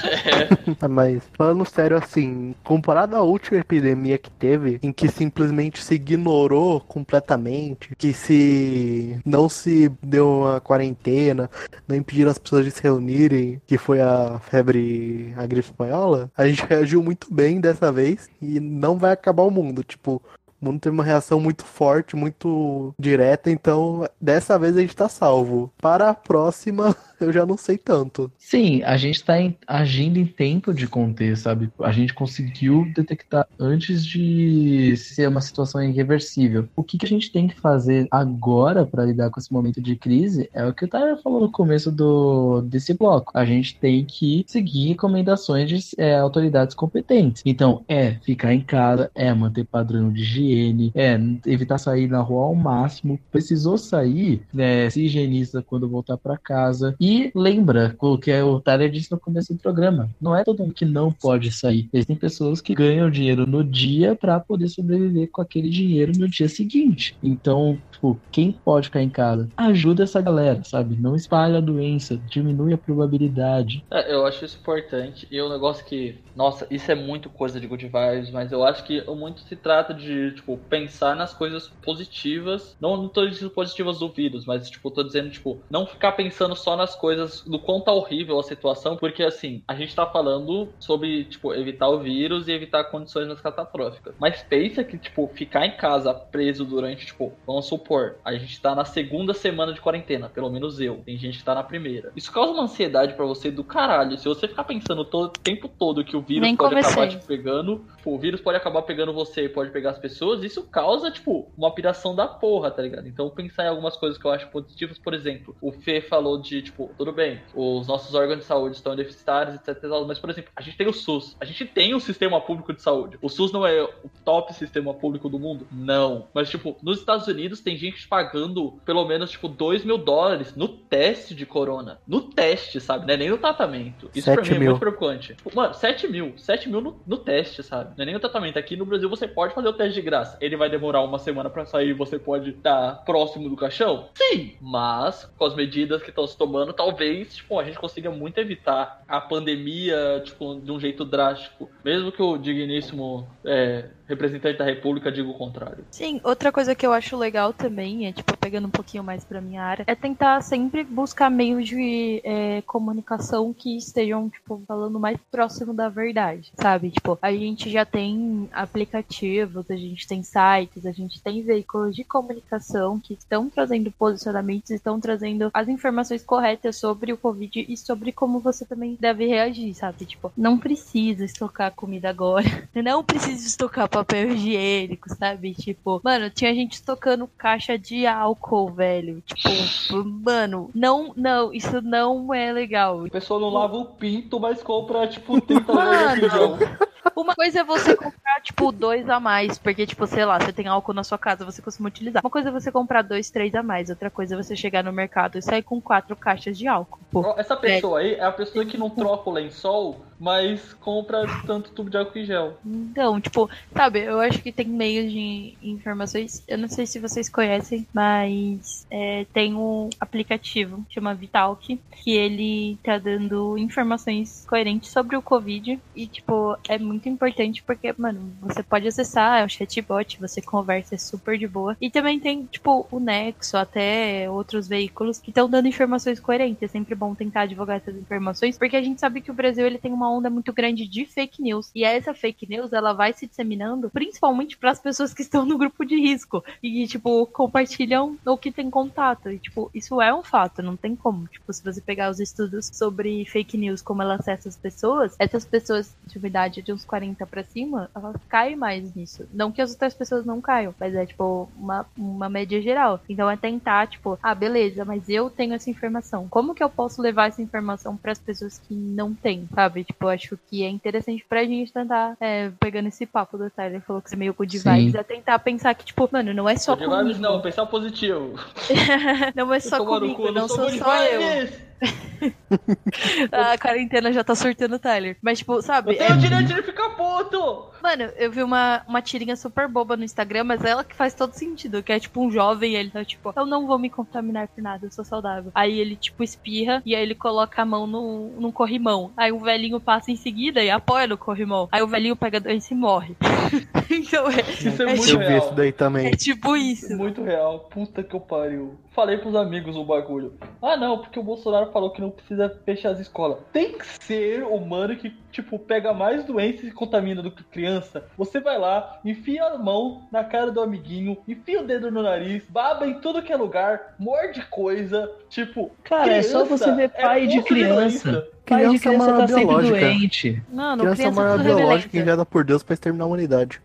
Ah, Mas falando sério assim, comparado à última epidemia que teve, em que simplesmente se ignorou completamente, que se não se deu uma quarentena, não impediram as pessoas de se reunirem, que foi a febre, a gripe espanhola, a gente reagiu muito bem dessa vez e não vai acabar o mundo. Tipo, o mundo teve uma reação muito forte, muito direta, então dessa vez a gente tá salvo. Para a próxima, eu já não sei tanto. Sim, a gente está agindo em tempo de conter, sabe? A gente conseguiu detectar antes de ser uma situação irreversível. O que, que a gente tem que fazer agora para lidar com esse momento de crise é o que o Tyler falou no começo do, desse bloco. A gente tem que seguir recomendações de é, autoridades competentes. Então, é ficar em casa, é manter padrão de higiene, é evitar sair na rua ao máximo. Precisou sair, né, se higieniza quando voltar para casa. E lembra o que o Tyler disse no começo do programa: não é todo mundo que não pode sair. Existem pessoas que ganham dinheiro no dia para poder sobreviver com aquele dinheiro no dia seguinte. Então, tipo, quem pode ficar em casa, ajuda essa galera, sabe? Não espalha a doença, diminui a probabilidade. É, eu acho isso importante. E é um negócio que, nossa, isso é muito coisa de good vibes, mas eu acho que muito se trata de, tipo, pensar nas coisas positivas. Não, não tô dizendo positivas do vírus, mas, tipo, tô dizendo, tipo, não ficar pensando só nas coisas do quão tá horrível a situação, porque, assim, a gente tá falando sobre, tipo, evitar o vírus e evitar condições mais catastróficas. Mas pensa que, tipo, ficar em casa preso durante, tipo, vamos supor, a gente tá na segunda semana de quarentena, pelo menos eu. Tem gente que tá na primeira. Isso causa uma ansiedade pra você do caralho. Se você ficar pensando todo, o tempo todo que o vírus Nem pode acabar comecei. te pegando, tipo, o vírus pode acabar pegando você e pode pegar as pessoas, isso causa, tipo, uma piração da porra, tá ligado? Então pensar em algumas coisas que eu acho positivas, por exemplo, o Fê falou de, tipo, tudo bem, os nossos órgãos de saúde estão deficitários, etc. e tal, Mas, por exemplo, a gente tem o SUS, a gente tem um sistema público de saúde. O SUS não é o top sistema público do mundo? Não. Mas, tipo, nos Estados Unidos tem gente pagando pelo menos, tipo, 2 mil dólares no teste de corona. No teste, sabe? Não é nem no tratamento. Isso pra mim é mil. muito preocupante. Tipo, mano, 7 mil. 7 mil no, no teste, sabe? Não é nem no tratamento. Aqui no Brasil você pode fazer o teste de graça. Ele vai demorar uma semana pra sair e você pode estar próximo do caixão? Sim. Mas, com as medidas que estão se tomando, talvez, tipo, a gente consiga muito evitar a pandemia, tipo, de um jeito drástico. Mesmo que o digníssimo é, representante da república diga o contrário. Sim, outra coisa que eu acho legal também, é tipo, pegando um pouquinho mais pra minha área, é tentar sempre buscar meios de é, comunicação que estejam, tipo, falando mais próximo da verdade, sabe? Tipo, a gente já tem aplicativos, a gente tem sites, a gente tem veículos de comunicação que estão trazendo posicionamentos, estão trazendo as informações corretas sobre o Covid e sobre como você também deve reagir, sabe? Tipo, não precisa estocar comida agora, não precisa estocar papel higiênico, sabe? Tipo, mano, tinha gente estocando caixa de álcool, velho. Tipo, mano, não, não, isso não é legal. A pessoa não lava o pinto, mas compra, tipo, 30 reais de Mano. feijão. Uma coisa é você comprar, tipo, dois a mais, porque, tipo, sei lá, você tem álcool na sua casa, você costuma utilizar. Uma coisa é você comprar dois, três a mais. Outra coisa é você chegar no mercado e sair com quatro caixas de álcool. Pô, Essa pessoa aí é a pessoa que não troca o lençol mas compra tanto tubo de álcool em gel. Então, tipo, sabe, eu acho que tem meios de informações. Eu não sei se vocês conhecem, mas é, tem um aplicativo chama Vitalk, que ele tá dando informações coerentes sobre o Covid. E, tipo, é muito importante porque, mano, você pode acessar, é um chatbot, você conversa, é super de boa. E também tem, tipo, o Nexo, até outros veículos que estão dando informações coerentes. É sempre bom tentar divulgar essas informações, porque a gente sabe que o Brasil ele tem uma onda muito grande de fake news. E essa fake news, ela vai se disseminando principalmente para as pessoas que estão no grupo de risco e, tipo, compartilham o que tem contato. E, tipo, isso é um fato, não tem como. Tipo, se você pegar os estudos sobre fake news, como ela acessa as pessoas, essas pessoas de idade de uns 40 para cima, elas caem mais nisso. Não que as outras pessoas não caiam, mas é, tipo, uma, uma média geral. Então é tentar, tipo, ah, beleza, mas eu tenho essa informação. Como que eu posso levar essa informação para as pessoas que não têm, sabe? Tipo, eu acho que é interessante pra gente tentar, é, pegando esse papo do Tyler, falou que você é meio good Sim. vibes, é tentar pensar que, tipo, mano, não é só Good vibes comigo. não, pensar positivo. não é só comigo, não sou só eu. A quarentena já tá surtando o Tyler. Mas, tipo, sabe? Eu tenho é- o direito de ficar puto. Mano, eu vi uma, uma tirinha super boba no Instagram, mas ela que faz todo sentido. Que é tipo um jovem, ele tá tipo, eu não vou me contaminar por nada, eu sou saudável. Aí ele, tipo, espirra e aí ele coloca a mão no, num corrimão. Aí o velhinho passa em seguida e apoia no corrimão. Aí o velhinho pega a doença e morre. então é, Isso é, É muito Eu vi real. isso daí também. é tipo isso. Muito real. Puta que eu pariu. Falei pros amigos o bagulho. Ah, não, porque o Bolsonaro falou que não precisa fechar as escolas. Tem que ser o mano que, tipo, pega mais doenças e contamina do que criança. Você vai lá, enfia a mão na cara do amiguinho, enfia o dedo no nariz, baba em tudo que é lugar, morde coisa. Tipo, Cara, é só criança você ver é pai de ponto criança. doença. Pai de Criança é criança uma tá sempre biológica. doente. Mano, Criança é criança uma biológica enviada por Deus pra exterminar a humanidade.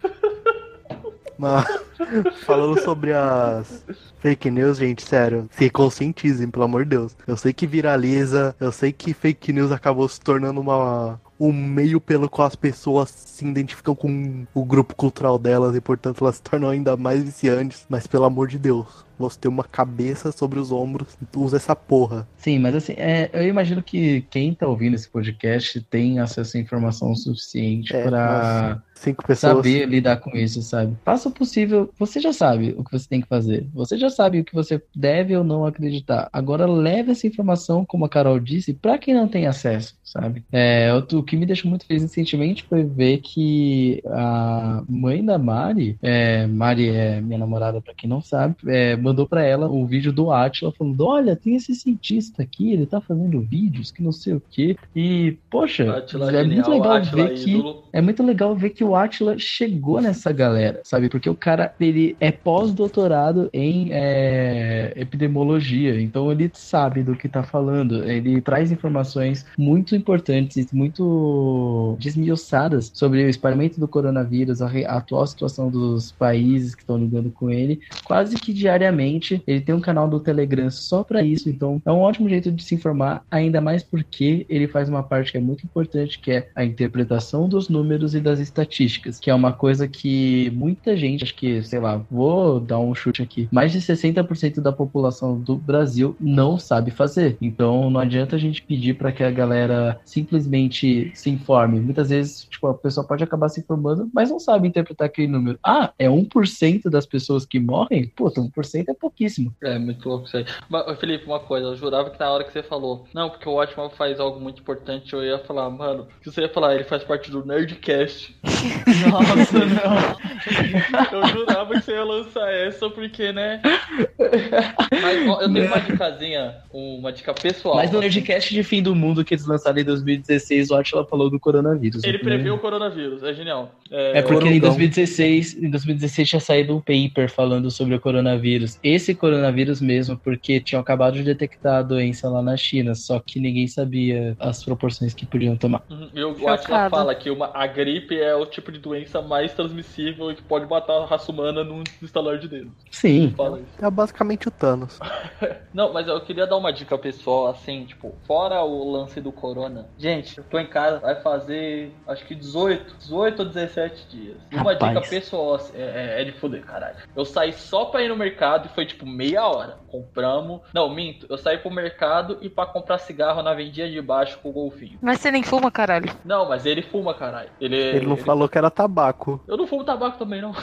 Mas, falando sobre as fake news, gente, sério, se conscientizem, pelo amor de Deus. Eu sei que viraliza, eu sei que fake news acabou se tornando uma, um meio pelo qual as pessoas se identificam com o grupo cultural delas e, portanto, elas se tornam ainda mais viciantes. Mas, pelo amor de Deus, você tem uma cabeça sobre os ombros, usa essa porra. Sim, mas assim, é, eu imagino que quem tá ouvindo esse podcast tem acesso à informação suficiente É, pra Cinco pessoas. saber lidar com isso, sabe? Faça o possível, você já sabe o que você tem que fazer. Você já sabe o que você deve ou não acreditar. Agora leve essa informação, como a Carol disse, pra quem não tem acesso, sabe? É, o, que me deixou muito feliz recentemente foi ver que a mãe da Mari, é, Mari é minha namorada, pra quem não sabe, é, mandou pra ela o vídeo do Atila falando: Olha, tem esse cientista aqui, ele tá fazendo vídeos que não sei o quê. E, poxa, Átila é muito genial, legal Átila ver que. ídolo. É muito legal ver que o Atila chegou nessa galera, sabe? Porque o cara, ele é pós-doutorado em é, epidemiologia, então ele sabe do que tá falando. Ele traz informações muito importantes muito desmiuçadas sobre o espalhamento do coronavírus, a, a atual situação dos países que estão lidando com ele, quase que diariamente. Ele tem um canal do Telegram só para isso, então é um ótimo jeito de se informar, ainda mais porque ele faz uma parte que é muito importante, que é a interpretação dos números e das estatísticas, que é uma coisa que muita gente, acho que, sei lá, vou dar um chute aqui, mais de 60% da população do Brasil não sabe fazer. Então não adianta a gente pedir para que a galera simplesmente se informe. Muitas vezes, tipo, a pessoa pode acabar se informando, mas não sabe interpretar aquele número. Ah, é 1% das pessoas que morrem? Puta, 1% é pouquíssimo. É, muito louco isso aí. Mas, Felipe, uma coisa, eu jurava que na hora que você falou, não, porque o Watchman faz algo muito importante, eu ia falar, mano, que você ia falar, ele faz parte do Nerdcast. Nossa, não. Eu jurava que você ia lançar essa, porque, né? Mas ó, eu tenho uma dicasinha, uma dica pessoal. Mas no Nerdcast de fim do mundo que eles lançaram em 2016, o Atila falou do coronavírus. Ele né? previu o coronavírus, é genial. É porque em Corongão. 2016, em 2016 tinha saído um paper falando sobre o coronavírus. Esse coronavírus mesmo, porque tinham acabado de detectar a doença lá na China, só que ninguém sabia as proporções que podiam tomar. Uhum, E o. Atila fala que uma, a gripe é o tipo de doença mais transmissível e que pode matar a raça humana num estalar de dedo. Sim. Fala isso. É basicamente o Thanos. Não, mas eu queria dar uma dica pessoal, assim, tipo, fora o lance do corona. Gente, eu tô em casa, vai fazer acho que 18, 18 ou 17 dias. E uma Rapaz. dica pessoal assim, é, é de fuder, caralho. Eu saí só pra ir no mercado e foi tipo meia hora. Compramos. Não, minto. Eu saí pro mercado e pra comprar cigarro na vendinha de baixo com o golfinho. Mas você nem fuma, caralho. Não, mas ele fuma, caralho. Ele, Ele não falou que era tabaco. Eu não fumo tabaco também, não.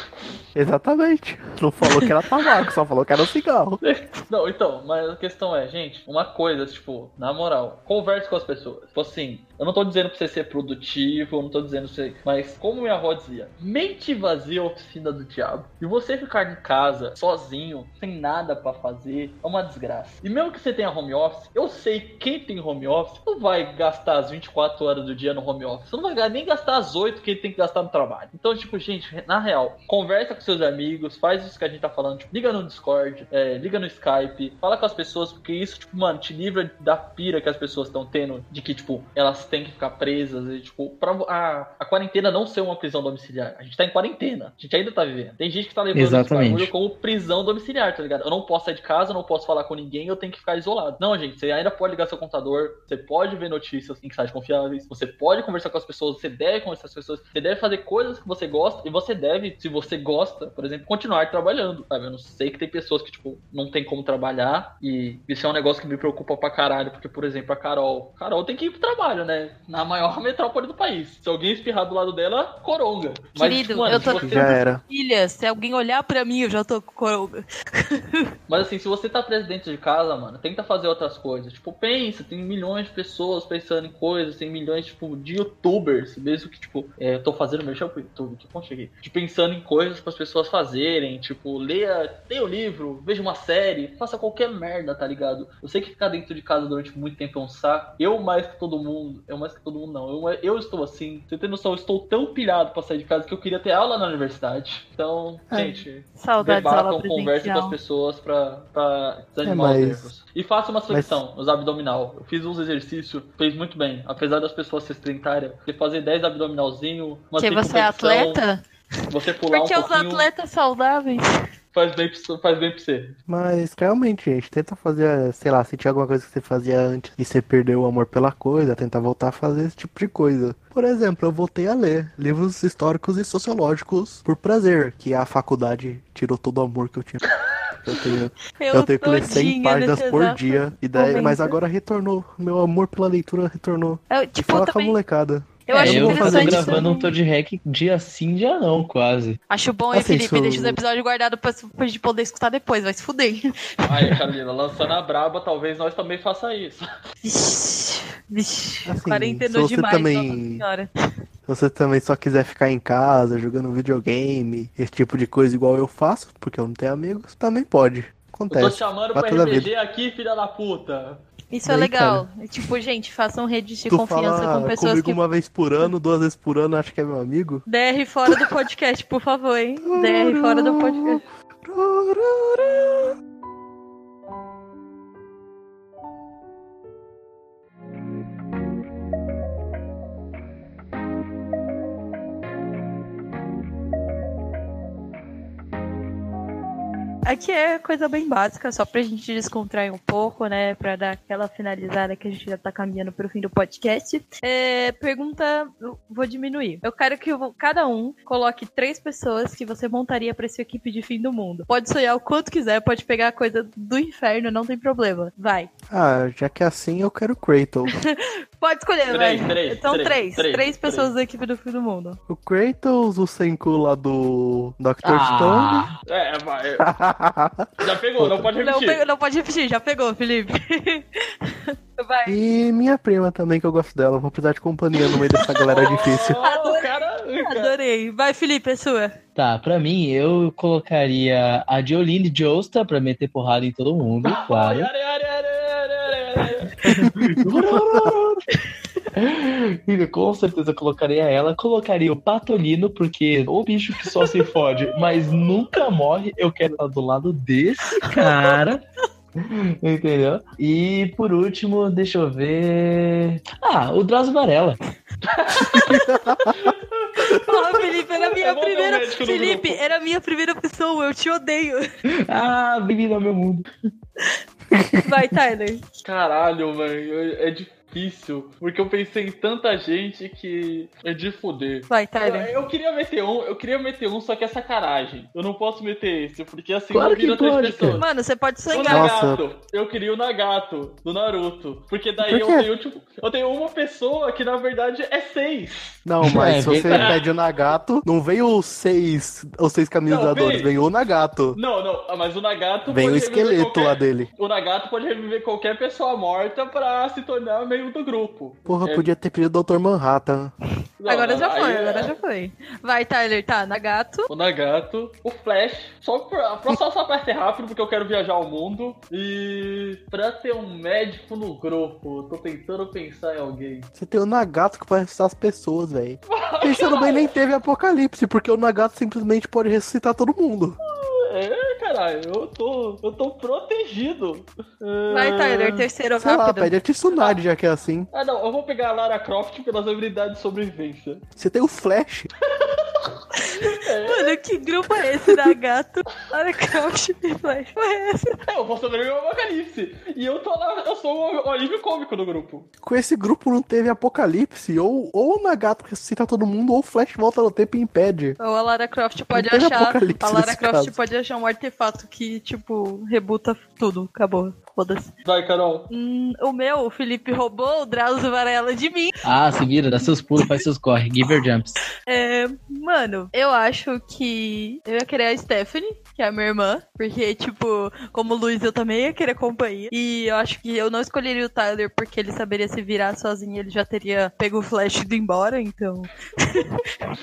Exatamente. Não falou que era tabaco, só falou que era um cigarro. Não, então, mas a questão é, gente, uma coisa, tipo, na moral, converse com as pessoas. Tipo assim, eu não tô dizendo pra você ser produtivo, eu não tô dizendo pra você. Mas como minha avó dizia, mente vazia é a oficina do diabo. E você ficar em casa, sozinho, sem nada pra fazer, é uma desgraça. E mesmo que você tenha home office, eu sei que quem tem home office não vai gastar as 24 horas do dia no home office. Você não vai nem gastar as 8 que ele tem que gastar no trabalho. Então, tipo, gente, na real, conversa com seus amigos, faz isso que a gente tá falando, tipo, liga no Discord, é, liga no Skype, fala com as pessoas, porque isso, tipo, mano, te livra da pira que as pessoas estão tendo, de que, tipo, elas têm que ficar presas, e, tipo, pra a, a quarentena não ser uma prisão domiciliar. A gente tá em quarentena, a gente ainda tá vivendo. Tem gente que tá levando Exatamente. esse bagulho como prisão domiciliar, tá ligado? Eu não posso sair de casa, eu não posso falar com ninguém, eu tenho que ficar isolado. Não, gente, você ainda pode ligar seu computador, você pode ver notícias em sites confiáveis, você pode conversar com as pessoas, você deve conversar com as pessoas, você deve fazer coisas que você gosta, e você deve, se você gosta, por exemplo, continuar trabalhando, sabe? Eu não sei que tem pessoas que, tipo, não tem como trabalhar, e isso é um negócio que me preocupa pra caralho, porque, por exemplo, a Carol. Carol tem que ir pro trabalho, né? Na maior metrópole do país. Se alguém espirrar do lado dela, coronga. Querido, eu tô- você- Já era. Filha, se alguém olhar pra mim, eu já tô com coronga. Mas assim, se você tá preso dentro de casa, mano, tenta fazer outras coisas. Tipo, pensa, tem milhões de pessoas pensando em coisas, tem milhões, tipo, de youtubers, mesmo que, tipo, é, eu tô fazendo mexer pro YouTube, que ponto cheguei. De pensando em coisas para as pessoas fazerem, tipo, leia, leia o livro, veja uma série, faça qualquer merda, tá ligado? Eu sei que ficar dentro de casa durante muito tempo é um saco. Eu mais que todo mundo, eu mais que todo mundo não. Eu, eu estou assim, você tem noção, eu estou tão pilhado pra sair de casa que eu queria ter aula na universidade. Então, É. gente, debatam, conversem com as pessoas pra, pra desanimar É, mas- os erros. E faça uma flexão nos abdominal. Eu fiz uns exercícios, fez muito bem. Apesar das pessoas ser sedentárias, você fazer 10 abdominalzinho, uma Porque você é atleta? Você pular Porque um os pouquinho, atletas saudáveis. Faz, bem, pra- faz bem pra você. Mas realmente, gente, tenta fazer, sei lá, se tinha alguma coisa que você fazia antes e você perdeu o amor pela coisa, tenta voltar a fazer esse tipo de coisa. Por exemplo, eu voltei a ler livros históricos e sociológicos por prazer, que a faculdade tirou todo o amor que eu tinha. Eu tenho, eu tenho que ler 100 todinha páginas por dia, e daí, mas agora retornou. Meu amor pela leitura retornou. Eu, E tipo, fala eu com a também. molecada. Eu é, acho eu tô interessante. gravando um. Toad Hack dia sim, dia não, quase. Acho bom, hein, Assim, Felipe? isso- Deixa os episódios guardados pra, pra gente poder escutar depois, vai se fuder. Aí, Carolina, lançando a braba, talvez nós também faça isso. Vixe, vixe. Assim, Quarentenou demais, também- senhora. Se você também só quiser ficar em casa, jogando videogame, esse tipo de coisa igual eu faço, porque eu não tenho amigos, também pode. Eu tô Acontece. te chamando Vai pro toda a RPG aqui, filha da puta. Isso é Bem, legal. Tipo, gente, façam redes de Tu confiança fala com pessoas comigo que. uma vez por ano, duas vezes por ano, acho que é meu amigo. DR fora do podcast, por favor, hein? DR fora do podcast. Aqui é coisa bem básica, só pra gente descontrair um pouco, né? Pra dar aquela finalizada que a gente já tá caminhando pro fim do podcast. É, pergunta, vou diminuir. Eu quero que eu- cada um coloque três pessoas que você montaria pra sua equipe de fim do mundo. Pode sonhar o quanto quiser, pode pegar coisa do inferno, não tem problema. Vai. Ah, já que é assim, eu quero Kratos. Pode escolher, Três, vai. três, então, três, três. três, Três, pessoas três. da equipe do fim do mundo. o Kratos, o Senku lá do Dr. Ah, É, vai. Stone. Já pegou, não pode Não, repetir. pegou- não pode repetir, já pegou, Felipe. vai. e minha prima também, que eu gosto dela. Vou precisar de companhia no meio dessa galera difícil. Oh, cara, Adorei. Vai, Felipe, é sua. Tá, pra mim, eu colocaria a Jolene Joestar pra meter porrada em todo mundo, claro. Com certeza colocaria ela. Colocaria o Patolino, porque o bicho que só se fode, mas nunca morre. Eu quero estar do lado desse cara. Entendeu? E por último, deixa eu ver. Ah, o Drauzio Varela. Porra, era a minha um primeira. Felipe, era a minha primeira pessoa, eu te odeio. Ah, bem-vindo ao meu mundo. Vai, Tyler. Caralho, velho. É difícil. Porque eu pensei em tanta gente que é de fuder. Vai, Eu, Tyler. eu queria meter um, eu queria meter um, só que é sacanagem. Eu não posso meter esse, porque assim Claro não vira que três pode, pessoas. Mano, você pode. Nossa. Nagato. Eu queria o Nagato, do Naruto. Porque daí Por eu tenho, tipo, eu tenho uma pessoa que na verdade é seis. Não, mas É, se você pede o Nagato, não veio os seis, os seis caminhadores, veio. veio o Nagato. Não, não, mas o Nagato Vem o esqueleto qualquer- lá dele. O Nagato pode reviver qualquer pessoa morta pra se tornar meio do grupo. Porra, É, podia ter pedido o Dr. Manhattan. não, agora não, já foi, é- agora já foi. Vai, Tyler, tá, Nagato. O Nagato, o Flash, só pra, pra só só pra ser rápido, porque eu quero viajar ao mundo. E pra ter um médico no grupo, tô tentando pensar em alguém. Você tem o Nagato que pode ressuscitar as pessoas, velho. Pensando bem, nem teve apocalipse, porque o Nagato simplesmente pode ressuscitar todo mundo. É, caralho, eu tô, eu tô protegido. Vai, É, Tyler, terceiro Sei lá, rápido. pede a Tsunade, já que é assim. Ah, não, eu vou pegar a Lara Croft pelas habilidades de sobrevivência. Você tem o Flash. Mano, que grupo é esse, Nagato? Lara Croft e Flash. É essa? É, eu vou sobreviver ao apocalipse. E eu tô lá, eu sou o alívio cômico do grupo. Com esse grupo não teve apocalipse. Ou, ou o Nagato ressuscita todo mundo, ou o Flash volta no tempo e impede. Ou a Lara Croft pode achar. A Lara Croft caso. pode achar um artefato que, tipo, rebuta tudo. Acabou. Foda-se. Vai, Carol. Hum, o meu, o Felipe roubou o Drauzio Varela de mim. Ah, se vira, dá seus pulos, faz seus corre. Give her jumps. É, mano, eu acho que eu ia querer a Stephanie, que é a minha irmã, porque, tipo, como o Luiz, eu também ia querer companhia. E eu acho que eu não escolheria o Tyler porque ele saberia se virar sozinho, ele já teria pego o Flash e ido embora, então.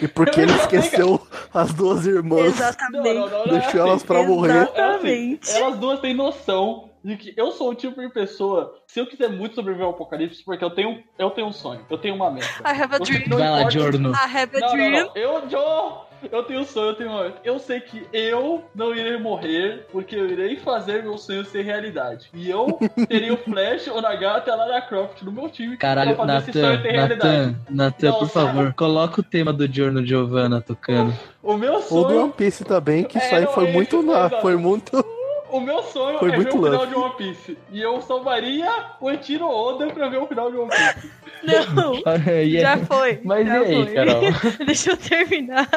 E porque ele esqueceu as duas irmãs. Exatamente. Não, não, não, não, Deixou elas assim. pra morrer. É assim, Exatamente. elas duas têm noção de que eu sou o tipo de pessoa. Se eu quiser muito sobreviver ao apocalipse, porque eu tenho, eu tenho um sonho, eu tenho uma meta. I have a dream. não Vai lá, Jorno. I have a Não, não, dream. não. Eu, Joe, eu tenho um sonho, eu tenho uma meta. Eu sei que eu não irei morrer, porque eu irei fazer meu sonho ser realidade. E eu teria o Flash, o Nagata e a Lara Croft no meu time Caralho, pra fazer esse sonho realidade. Natan, Natan, por Nossa. favor, coloca o tema do Giorno Giovanna tocando. O meu Ou do sonho One Piece também, que isso É, aí não, foi é muito isso, na, exato. foi muito. O meu sonho Foi é ver o final de One Piece. E eu salvaria o Etiro Oda pra ver o final de One Piece. Não. E aí? Já foi. Mas já e aí, foi. Carol? Deixa eu terminar.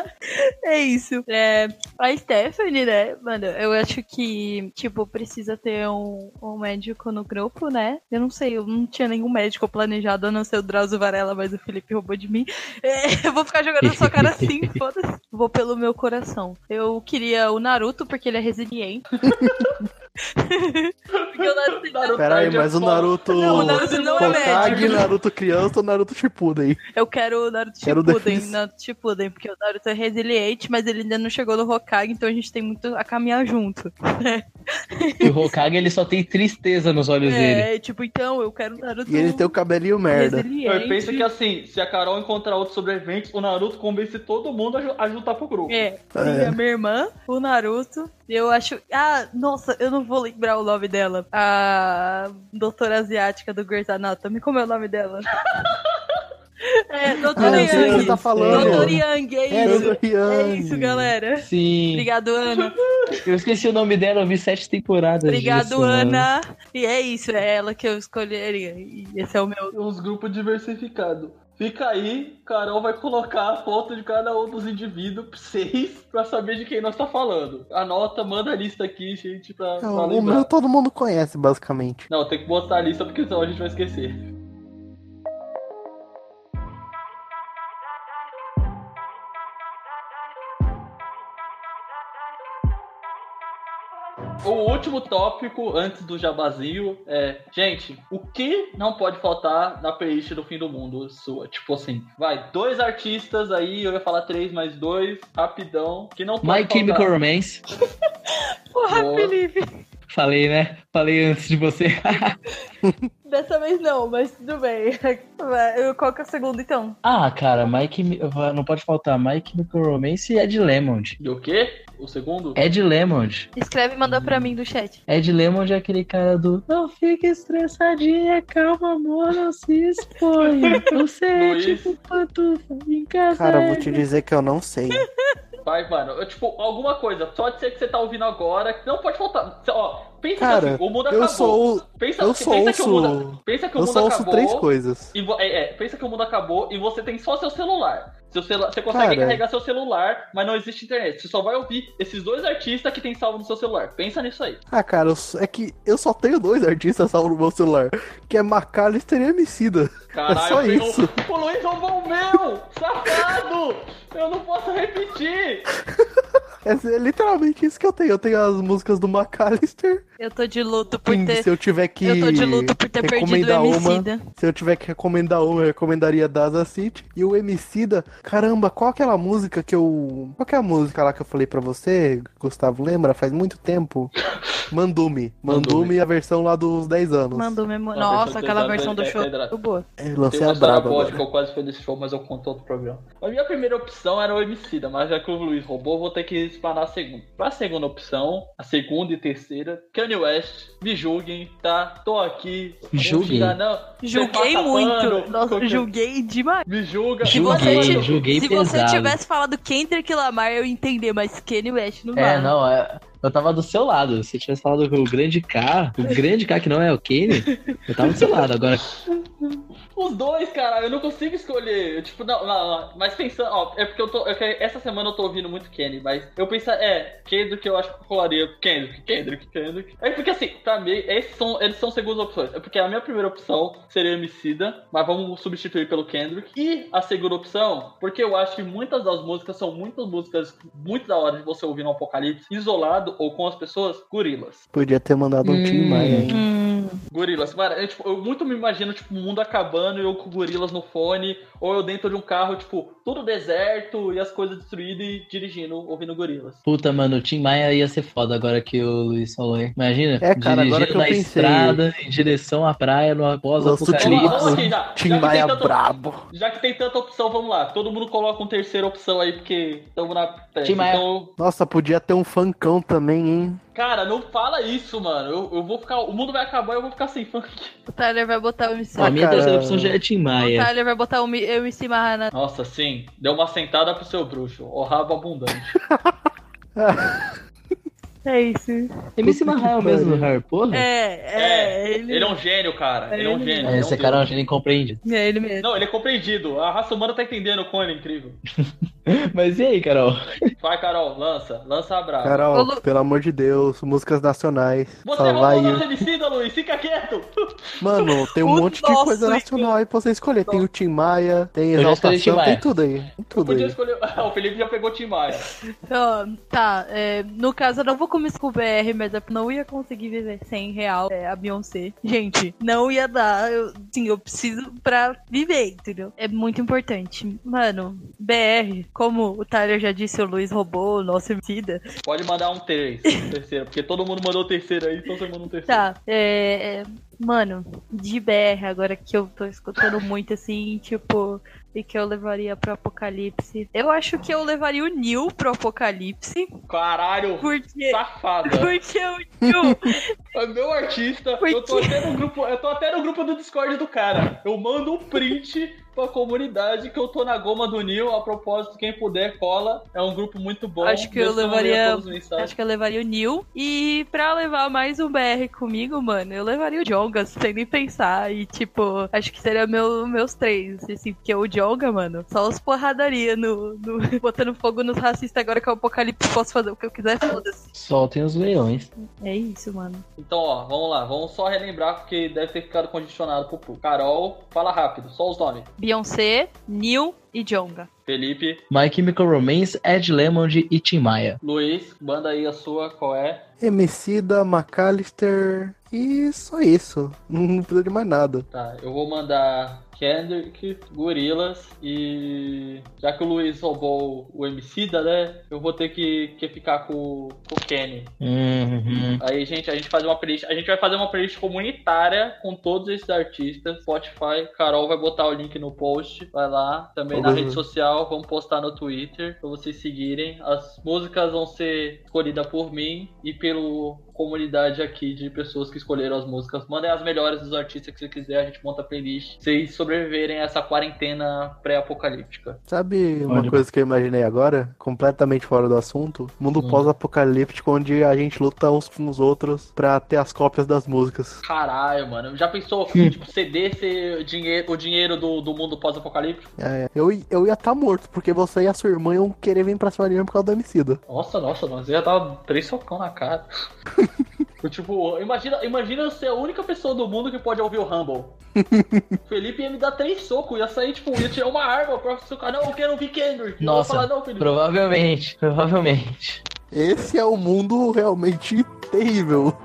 É isso. É, a Stephanie, né, mano, eu acho que, tipo, precisa ter um, um médico no grupo, né? Eu não sei, eu não tinha nenhum médico planejado, a não ser o Drauzio Varela, mas o Felipe roubou de mim. É, eu vou ficar jogando na sua cara assim, foda-se. Vou pelo meu coração. Eu queria o Naruto, porque ele é resiliente. Porque o Naruto tem Naruto Pera aí, é mas o. Naruto. Não, o Naruto não é Hokage, médico. Naruto criança ou Naruto Shippuden? Eu quero o Naruto Quero Shippuden. Naruto Shippuden, porque o Naruto é resiliente, mas ele ainda não chegou no Hokage, então a gente tem muito a caminhar junto. E o Hokage, ele só tem tristeza nos olhos dele. É, tipo, então eu quero o Naruto E ele tem o cabelinho merda. resiliente. Eu penso que assim, se a Carol encontrar outros sobreviventes, o Naruto convence todo mundo a, ju- a juntar pro grupo. É, tem a minha irmã, o Naruto. Eu acho. Ah, nossa, eu não vou lembrar o nome dela. A doutora asiática do Grey's Anatomy. Como é o nome dela? É, Ah, que você Yang. tá falando. Doutora Yang, é É, isso. Doutor É Yang. isso, galera. Sim. Obrigado, Ana. Eu esqueci o nome dela, eu vi sete temporadas Obrigado, disso, mano. Ana. E é isso, é ela que eu escolheria. E esse é o meu. Uns grupos diversificados. Fica aí, Carol vai colocar a foto de cada um dos indivíduos pra vocês pra saber de quem nós tá falando. Anota, manda a lista aqui, gente, pra, pra Não, o lembrar. meu todo mundo conhece, basicamente. Não, tem que botar a lista porque senão a gente vai esquecer. O último tópico antes do jabazinho é, gente, o que não pode faltar na playlist do fim do mundo sua? Tipo assim, vai, dois artistas aí, eu ia falar três, mais dois, rapidão, que não pode My faltar. Chemical Romance. Porra, Boa. Felipe. Falei, né? Falei antes de você. Dessa vez não, mas tudo bem. Qual que é o segundo, então? ah, cara, Mike. Mi- Não pode faltar. Mike Micromance e Ed Lemond. E o quê? O segundo? Ed Lemond. Escreve e manda pra mim do chat. Ed Lemond é aquele cara do Não fique estressadinha, calma, amor, não se exponha. Você é Luiz. tipo pantufa em casa. Cara, eu é vou te dizer que eu não sei. Vai, mano. Eu, tipo, alguma coisa. Pode ser que você tá ouvindo agora. Não pode faltar. Ó, pensa Cara, que assim, o mundo eu acabou. sou. Pensa, Eu só pensa que o ouço. mundo, pensa que o Eu mundo só ouço acabou. três coisas. E é, é, pensa que o mundo acabou e você tem só seu celular. Seu celu- você consegue Cara. carregar seu celular, mas não existe internet. Você só vai ouvir esses dois artistas que tem salvo no seu celular. Pensa nisso aí. Ah, cara, eu é que eu só tenho dois artistas salvos no meu celular. Que é Macalister e Emicida. Caralho, É só eu isso. O Luiz roubou o meu! Safado! Eu não posso repetir! É literalmente isso que eu tenho. Eu tenho as músicas do Macalister. Eu tô de luto por Sim, ter. se eu tiver que. Eu tô de luto por ter perdido o recomendar uma, Emicida. Se eu tiver que recomendar uma, eu recomendaria Daza City. E o Emicida, caramba, qual aquela música que eu. Qual que é a música lá que eu falei pra você, Gustavo? Lembra? Faz muito tempo. Mandume. Mandume. Mandume, a versão lá dos 10 anos. Mandou mesmo. Uma Nossa, versão aquela versão do é show. Muito boa. É, lancei a braba eu quase fui nesse show, mas eu conto outro programa. A minha primeira opção era o Emicida, mas já que o Luiz roubou, vou ter que explanar a segunda. Pra segunda opção, a segunda e terceira, Kanye West, me julguem, tá? Tô aqui. Julguem? não. Julguei Você muito. Nossa, qualquer- julguei demais. Me julga. Se Julguei, você, Mas, ti- julguei se você pesado. tivesse falado Kendrick Lamar, eu ia entender, mas Kanye West não É, dá. não, é, eu tava do seu lado. Se tivesse falado com o grande K, o grande K que não é o Kane, eu tava do seu lado. Agora, Os dois, cara, eu não consigo escolher. Eu, tipo, não, não, não. Mas pensando, ó, é porque eu tô. é que essa semana eu tô ouvindo muito Kenny, mas eu penso, é, Kendrick eu acho que eu colaria Kendrick, Kendrick, Kendrick. É porque assim, pra mim, esses são, eles são segundas opções. É porque a minha primeira opção seria Emicida, mas vamos substituir pelo Kendrick. E a segunda opção, porque eu acho que muitas das músicas são muitas músicas muito da hora de você ouvir no Apocalipse, isolado ou com as pessoas, gorilas. Podia ter mandado um Tim Hum. Maia, hein? Hum, Gorilas, cara, eu, tipo, eu muito me imagino, tipo, o mundo acabando e eu com gorilas no fone, ou eu dentro de um carro, tipo, tudo deserto e as coisas destruídas e dirigindo, ouvindo gorilas. puta, mano, o Tim Maia ia ser foda agora que o Luiz falou, hein? Imagina, É, cara, agora dirigindo que eu na pensei. estrada em direção à praia no Lança o já. Tim Já Maia tanta, brabo. já que tem tanta opção, vamos lá. Todo mundo coloca uma terceira opção aí, porque estamos na. Tim Maia. Então, Nossa, podia ter um funkão também, hein? cara, não fala isso, mano. Eu, eu vou ficar. O mundo vai acabar e eu vou ficar sem funk. o Tyler vai botar o MC. A minha cara. terceira opção já é Tim O Maia. Tyler vai botar o o MC Marrana. Nossa, sim. Deu uma sentada pro seu bruxo. O rabo abundante. É isso. MC Maia é o mesmo. Harry Potter? É, é, ele, Ele é um gênio, cara. Ele é um gênio. É, esse um cara é um gênio incompreendido. é ele mesmo. Não, ele é compreendido. A raça humana tá entendendo o é incrível. Mas e aí, Carol? Vai, Carol, lança. Lança a brava. Carol, Ô, Lu- pelo amor de Deus, músicas nacionais. Você Só vai roubou nosso homicida, Luiz. Fica quieto. Mano, tem um O monte de coisa nacional aí pra você escolher. Tem o Tim Maia, tem Exaltação, Maia. tem tudo aí. Tem tudo Podia aí. escolher. o Felipe já pegou Tim Maia. Ó, tá, é, no caso eu não vou começar com o BR, mas eu não ia conseguir viver sem real é, a Beyoncé. Gente, não ia dar. Eu, sim, eu preciso pra viver, entendeu? É muito importante. Mano, BR, como o Tyler já disse, o Luiz roubou o nosso vida. Pode mandar um 3, terceiro. Porque todo mundo mandou o terceiro aí, então você manda um terceiro. Tá, é, é, Mano, de BR, agora que eu tô escutando muito assim, tipo, e que eu levaria pro Apocalipse. Eu acho que eu levaria o Neil pro Apocalipse, Caralho, porque. safada. Porque o Neil. É meu artista. Por Eu tô, até no grupo, eu tô até no grupo do Discord do cara. Eu mando um print pra comunidade que eu tô na goma do Nil. A propósito, quem puder, cola. É um grupo muito bom. Acho que eu levaria-. Acho que eu levaria o Neil. E pra levar mais um BR comigo, mano, eu levaria o Jonga, sem nem pensar. E, tipo, acho que seria meu, meus três. Assim, porque o Jonga, mano, só os porradaria no, no- botando fogo nos racistas. Agora que é o apocalipse, posso fazer o que eu quiser, foda-se. Soltem os leões. É isso, mano. Então, ó, vamos lá. Vamos só relembrar, porque deve ter ficado condicionado pro público. Carol, fala rápido, só os nomes. Beyoncé, Neil, e Jonga. Felipe, My Chemical Romance, Ed Lemond e Tim Maia. Luiz, manda aí a sua, qual é? Emicida, McAllister e só isso. Não precisa de mais nada. Tá, eu vou mandar Kendrick, Gorilas e. Já que o Luiz roubou o Emicida, né? Eu vou ter que, que ficar com, com o Kenny. Uhum. Aí, gente, a gente faz uma playlist. A gente vai fazer uma playlist comunitária com todos esses artistas. Spotify, Carol vai botar o link no post. Vai lá. Também na Uhum. rede social, vamos postar no Twitter pra vocês seguirem. As músicas vão ser escolhidas por mim e pelo comunidade aqui de pessoas que escolheram as músicas. Mandem as melhores dos artistas que você quiser, a gente monta a playlist. Vocês sobreviverem a essa quarentena pré-apocalíptica. Sabe uma Olha. coisa que eu imaginei agora? Completamente fora do assunto? Mundo Hum. pós-apocalíptico onde a gente luta uns com os outros pra ter as cópias das músicas. Caralho, mano. Já pensou, tipo, CD ser dinheiro, o dinheiro do, do mundo pós-apocalíptico? É, eu, eu ia estar morto, porque você e a sua irmã iam querer vir pra cima de mim por causa do homicida. Nossa, nossa, nós ia dar três socão na cara. Tipo, imagina, imagina ser a única pessoa do mundo que pode ouvir o Rumble. Felipe ia me dar três socos, ia sair, tipo, ia tirar uma arma pra seu cara. Não, eu quero ouvir Kendrick. Nossa, falar, não, Felipe. provavelmente, provavelmente. Esse é o mundo realmente terrível.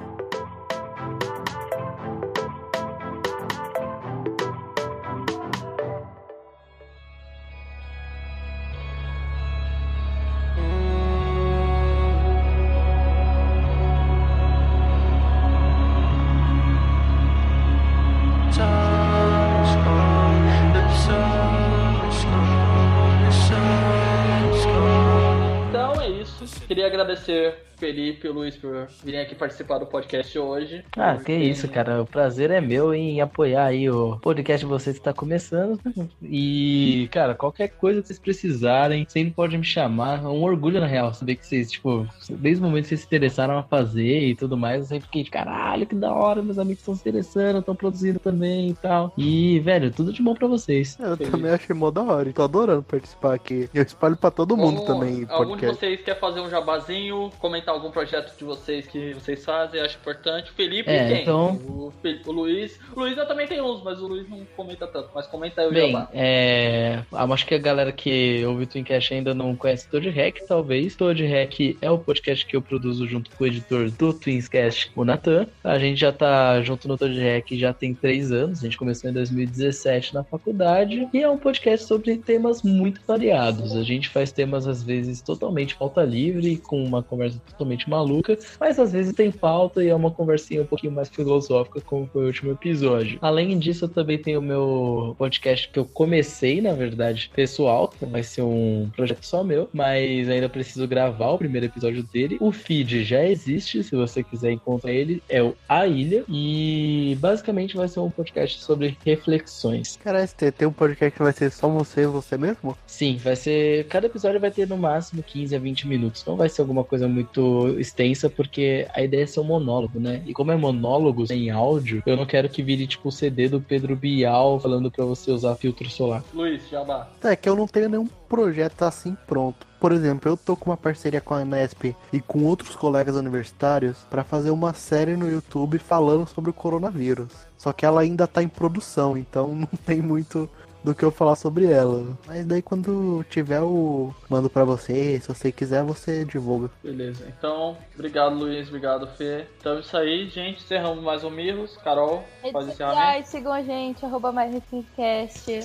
Queria agradecer Felipe e o Luiz por virem aqui participar do podcast hoje. Ah, que isso, cara. O prazer é meu em apoiar aí o podcast de vocês que tá começando. E, cara, qualquer coisa que vocês precisarem, sempre pode me chamar. É um orgulho, na real, saber que vocês, tipo, desde o momento que vocês se interessaram a fazer e tudo mais, eu sempre fiquei de caralho, que da hora, meus amigos estão se interessando, estão produzindo também e tal. E, velho, tudo de bom pra vocês. Eu Feliz. também achei mó da hora tô adorando participar aqui. Eu espalho pra todo mundo também Algum de podcast. vocês quer fazer um jabazinho, comentar algum projeto de vocês que vocês fazem, acho importante. Felipe É, quem? então- O, o Luiz. O Luiz eu também tenho uns, mas o Luiz não comenta tanto. Mas comenta aí o Bem, jabá. é, acho que a galera que ouve o Twincast ainda não conhece Toad Hack, talvez. Toad Hack é o podcast que eu produzo junto com o editor do Twincast, o Natan. A gente já tá junto no Toad Hack já tem três anos, a gente começou em 2017 na faculdade, e é um podcast sobre temas muito variados. A gente faz temas, às vezes, totalmente pauta livre, com uma conversa totalmente maluca, mas às vezes tem pauta e é uma conversinha um pouquinho mais filosófica, como foi o último episódio. Além disso, eu também tenho o meu podcast que eu comecei, na verdade, pessoal, que vai ser um projeto só meu, mas ainda preciso gravar o primeiro episódio dele. O feed já existe, se você quiser encontrar ele, é o A Ilha, e basicamente vai ser um podcast sobre reflexões. Cara, ST, tem um podcast que vai ser só você e você mesmo? Sim, vai ser. Cada episódio vai ter no máximo 15 a 20 minutos. Não vai ser alguma coisa muito extensa, porque a ideia é ser um monólogo, né? E como é monólogos em áudio, eu não quero que vire tipo o CD do Pedro Bial falando pra você usar filtro solar. Luiz, jabá. É que eu não tenho nenhum projeto assim pronto. Por exemplo, eu tô com uma parceria com a Nesp e com outros colegas universitários pra fazer uma série no YouTube falando sobre o coronavírus. Só que ela ainda tá em produção, então não tem muito do que eu falar sobre ela. Mas daí quando tiver o mando pra você, se você quiser, você divulga. Beleza. Então, obrigado, Luiz. Obrigado, Fê. Então é isso aí, gente. Encerramos mais um Mirros. Carol, faz Redes encerramento. sociais, sigam a gente, arroba mais.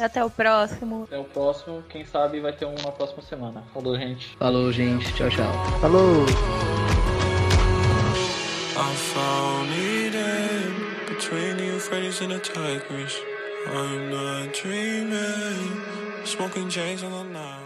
Até o próximo. Até o próximo. Quem sabe vai ter um na próxima semana. Falou, gente. Falou, gente. Tchau, tchau. Falou! I found it in between and the Tigris. I'm not dreaming, smoking J's on the night.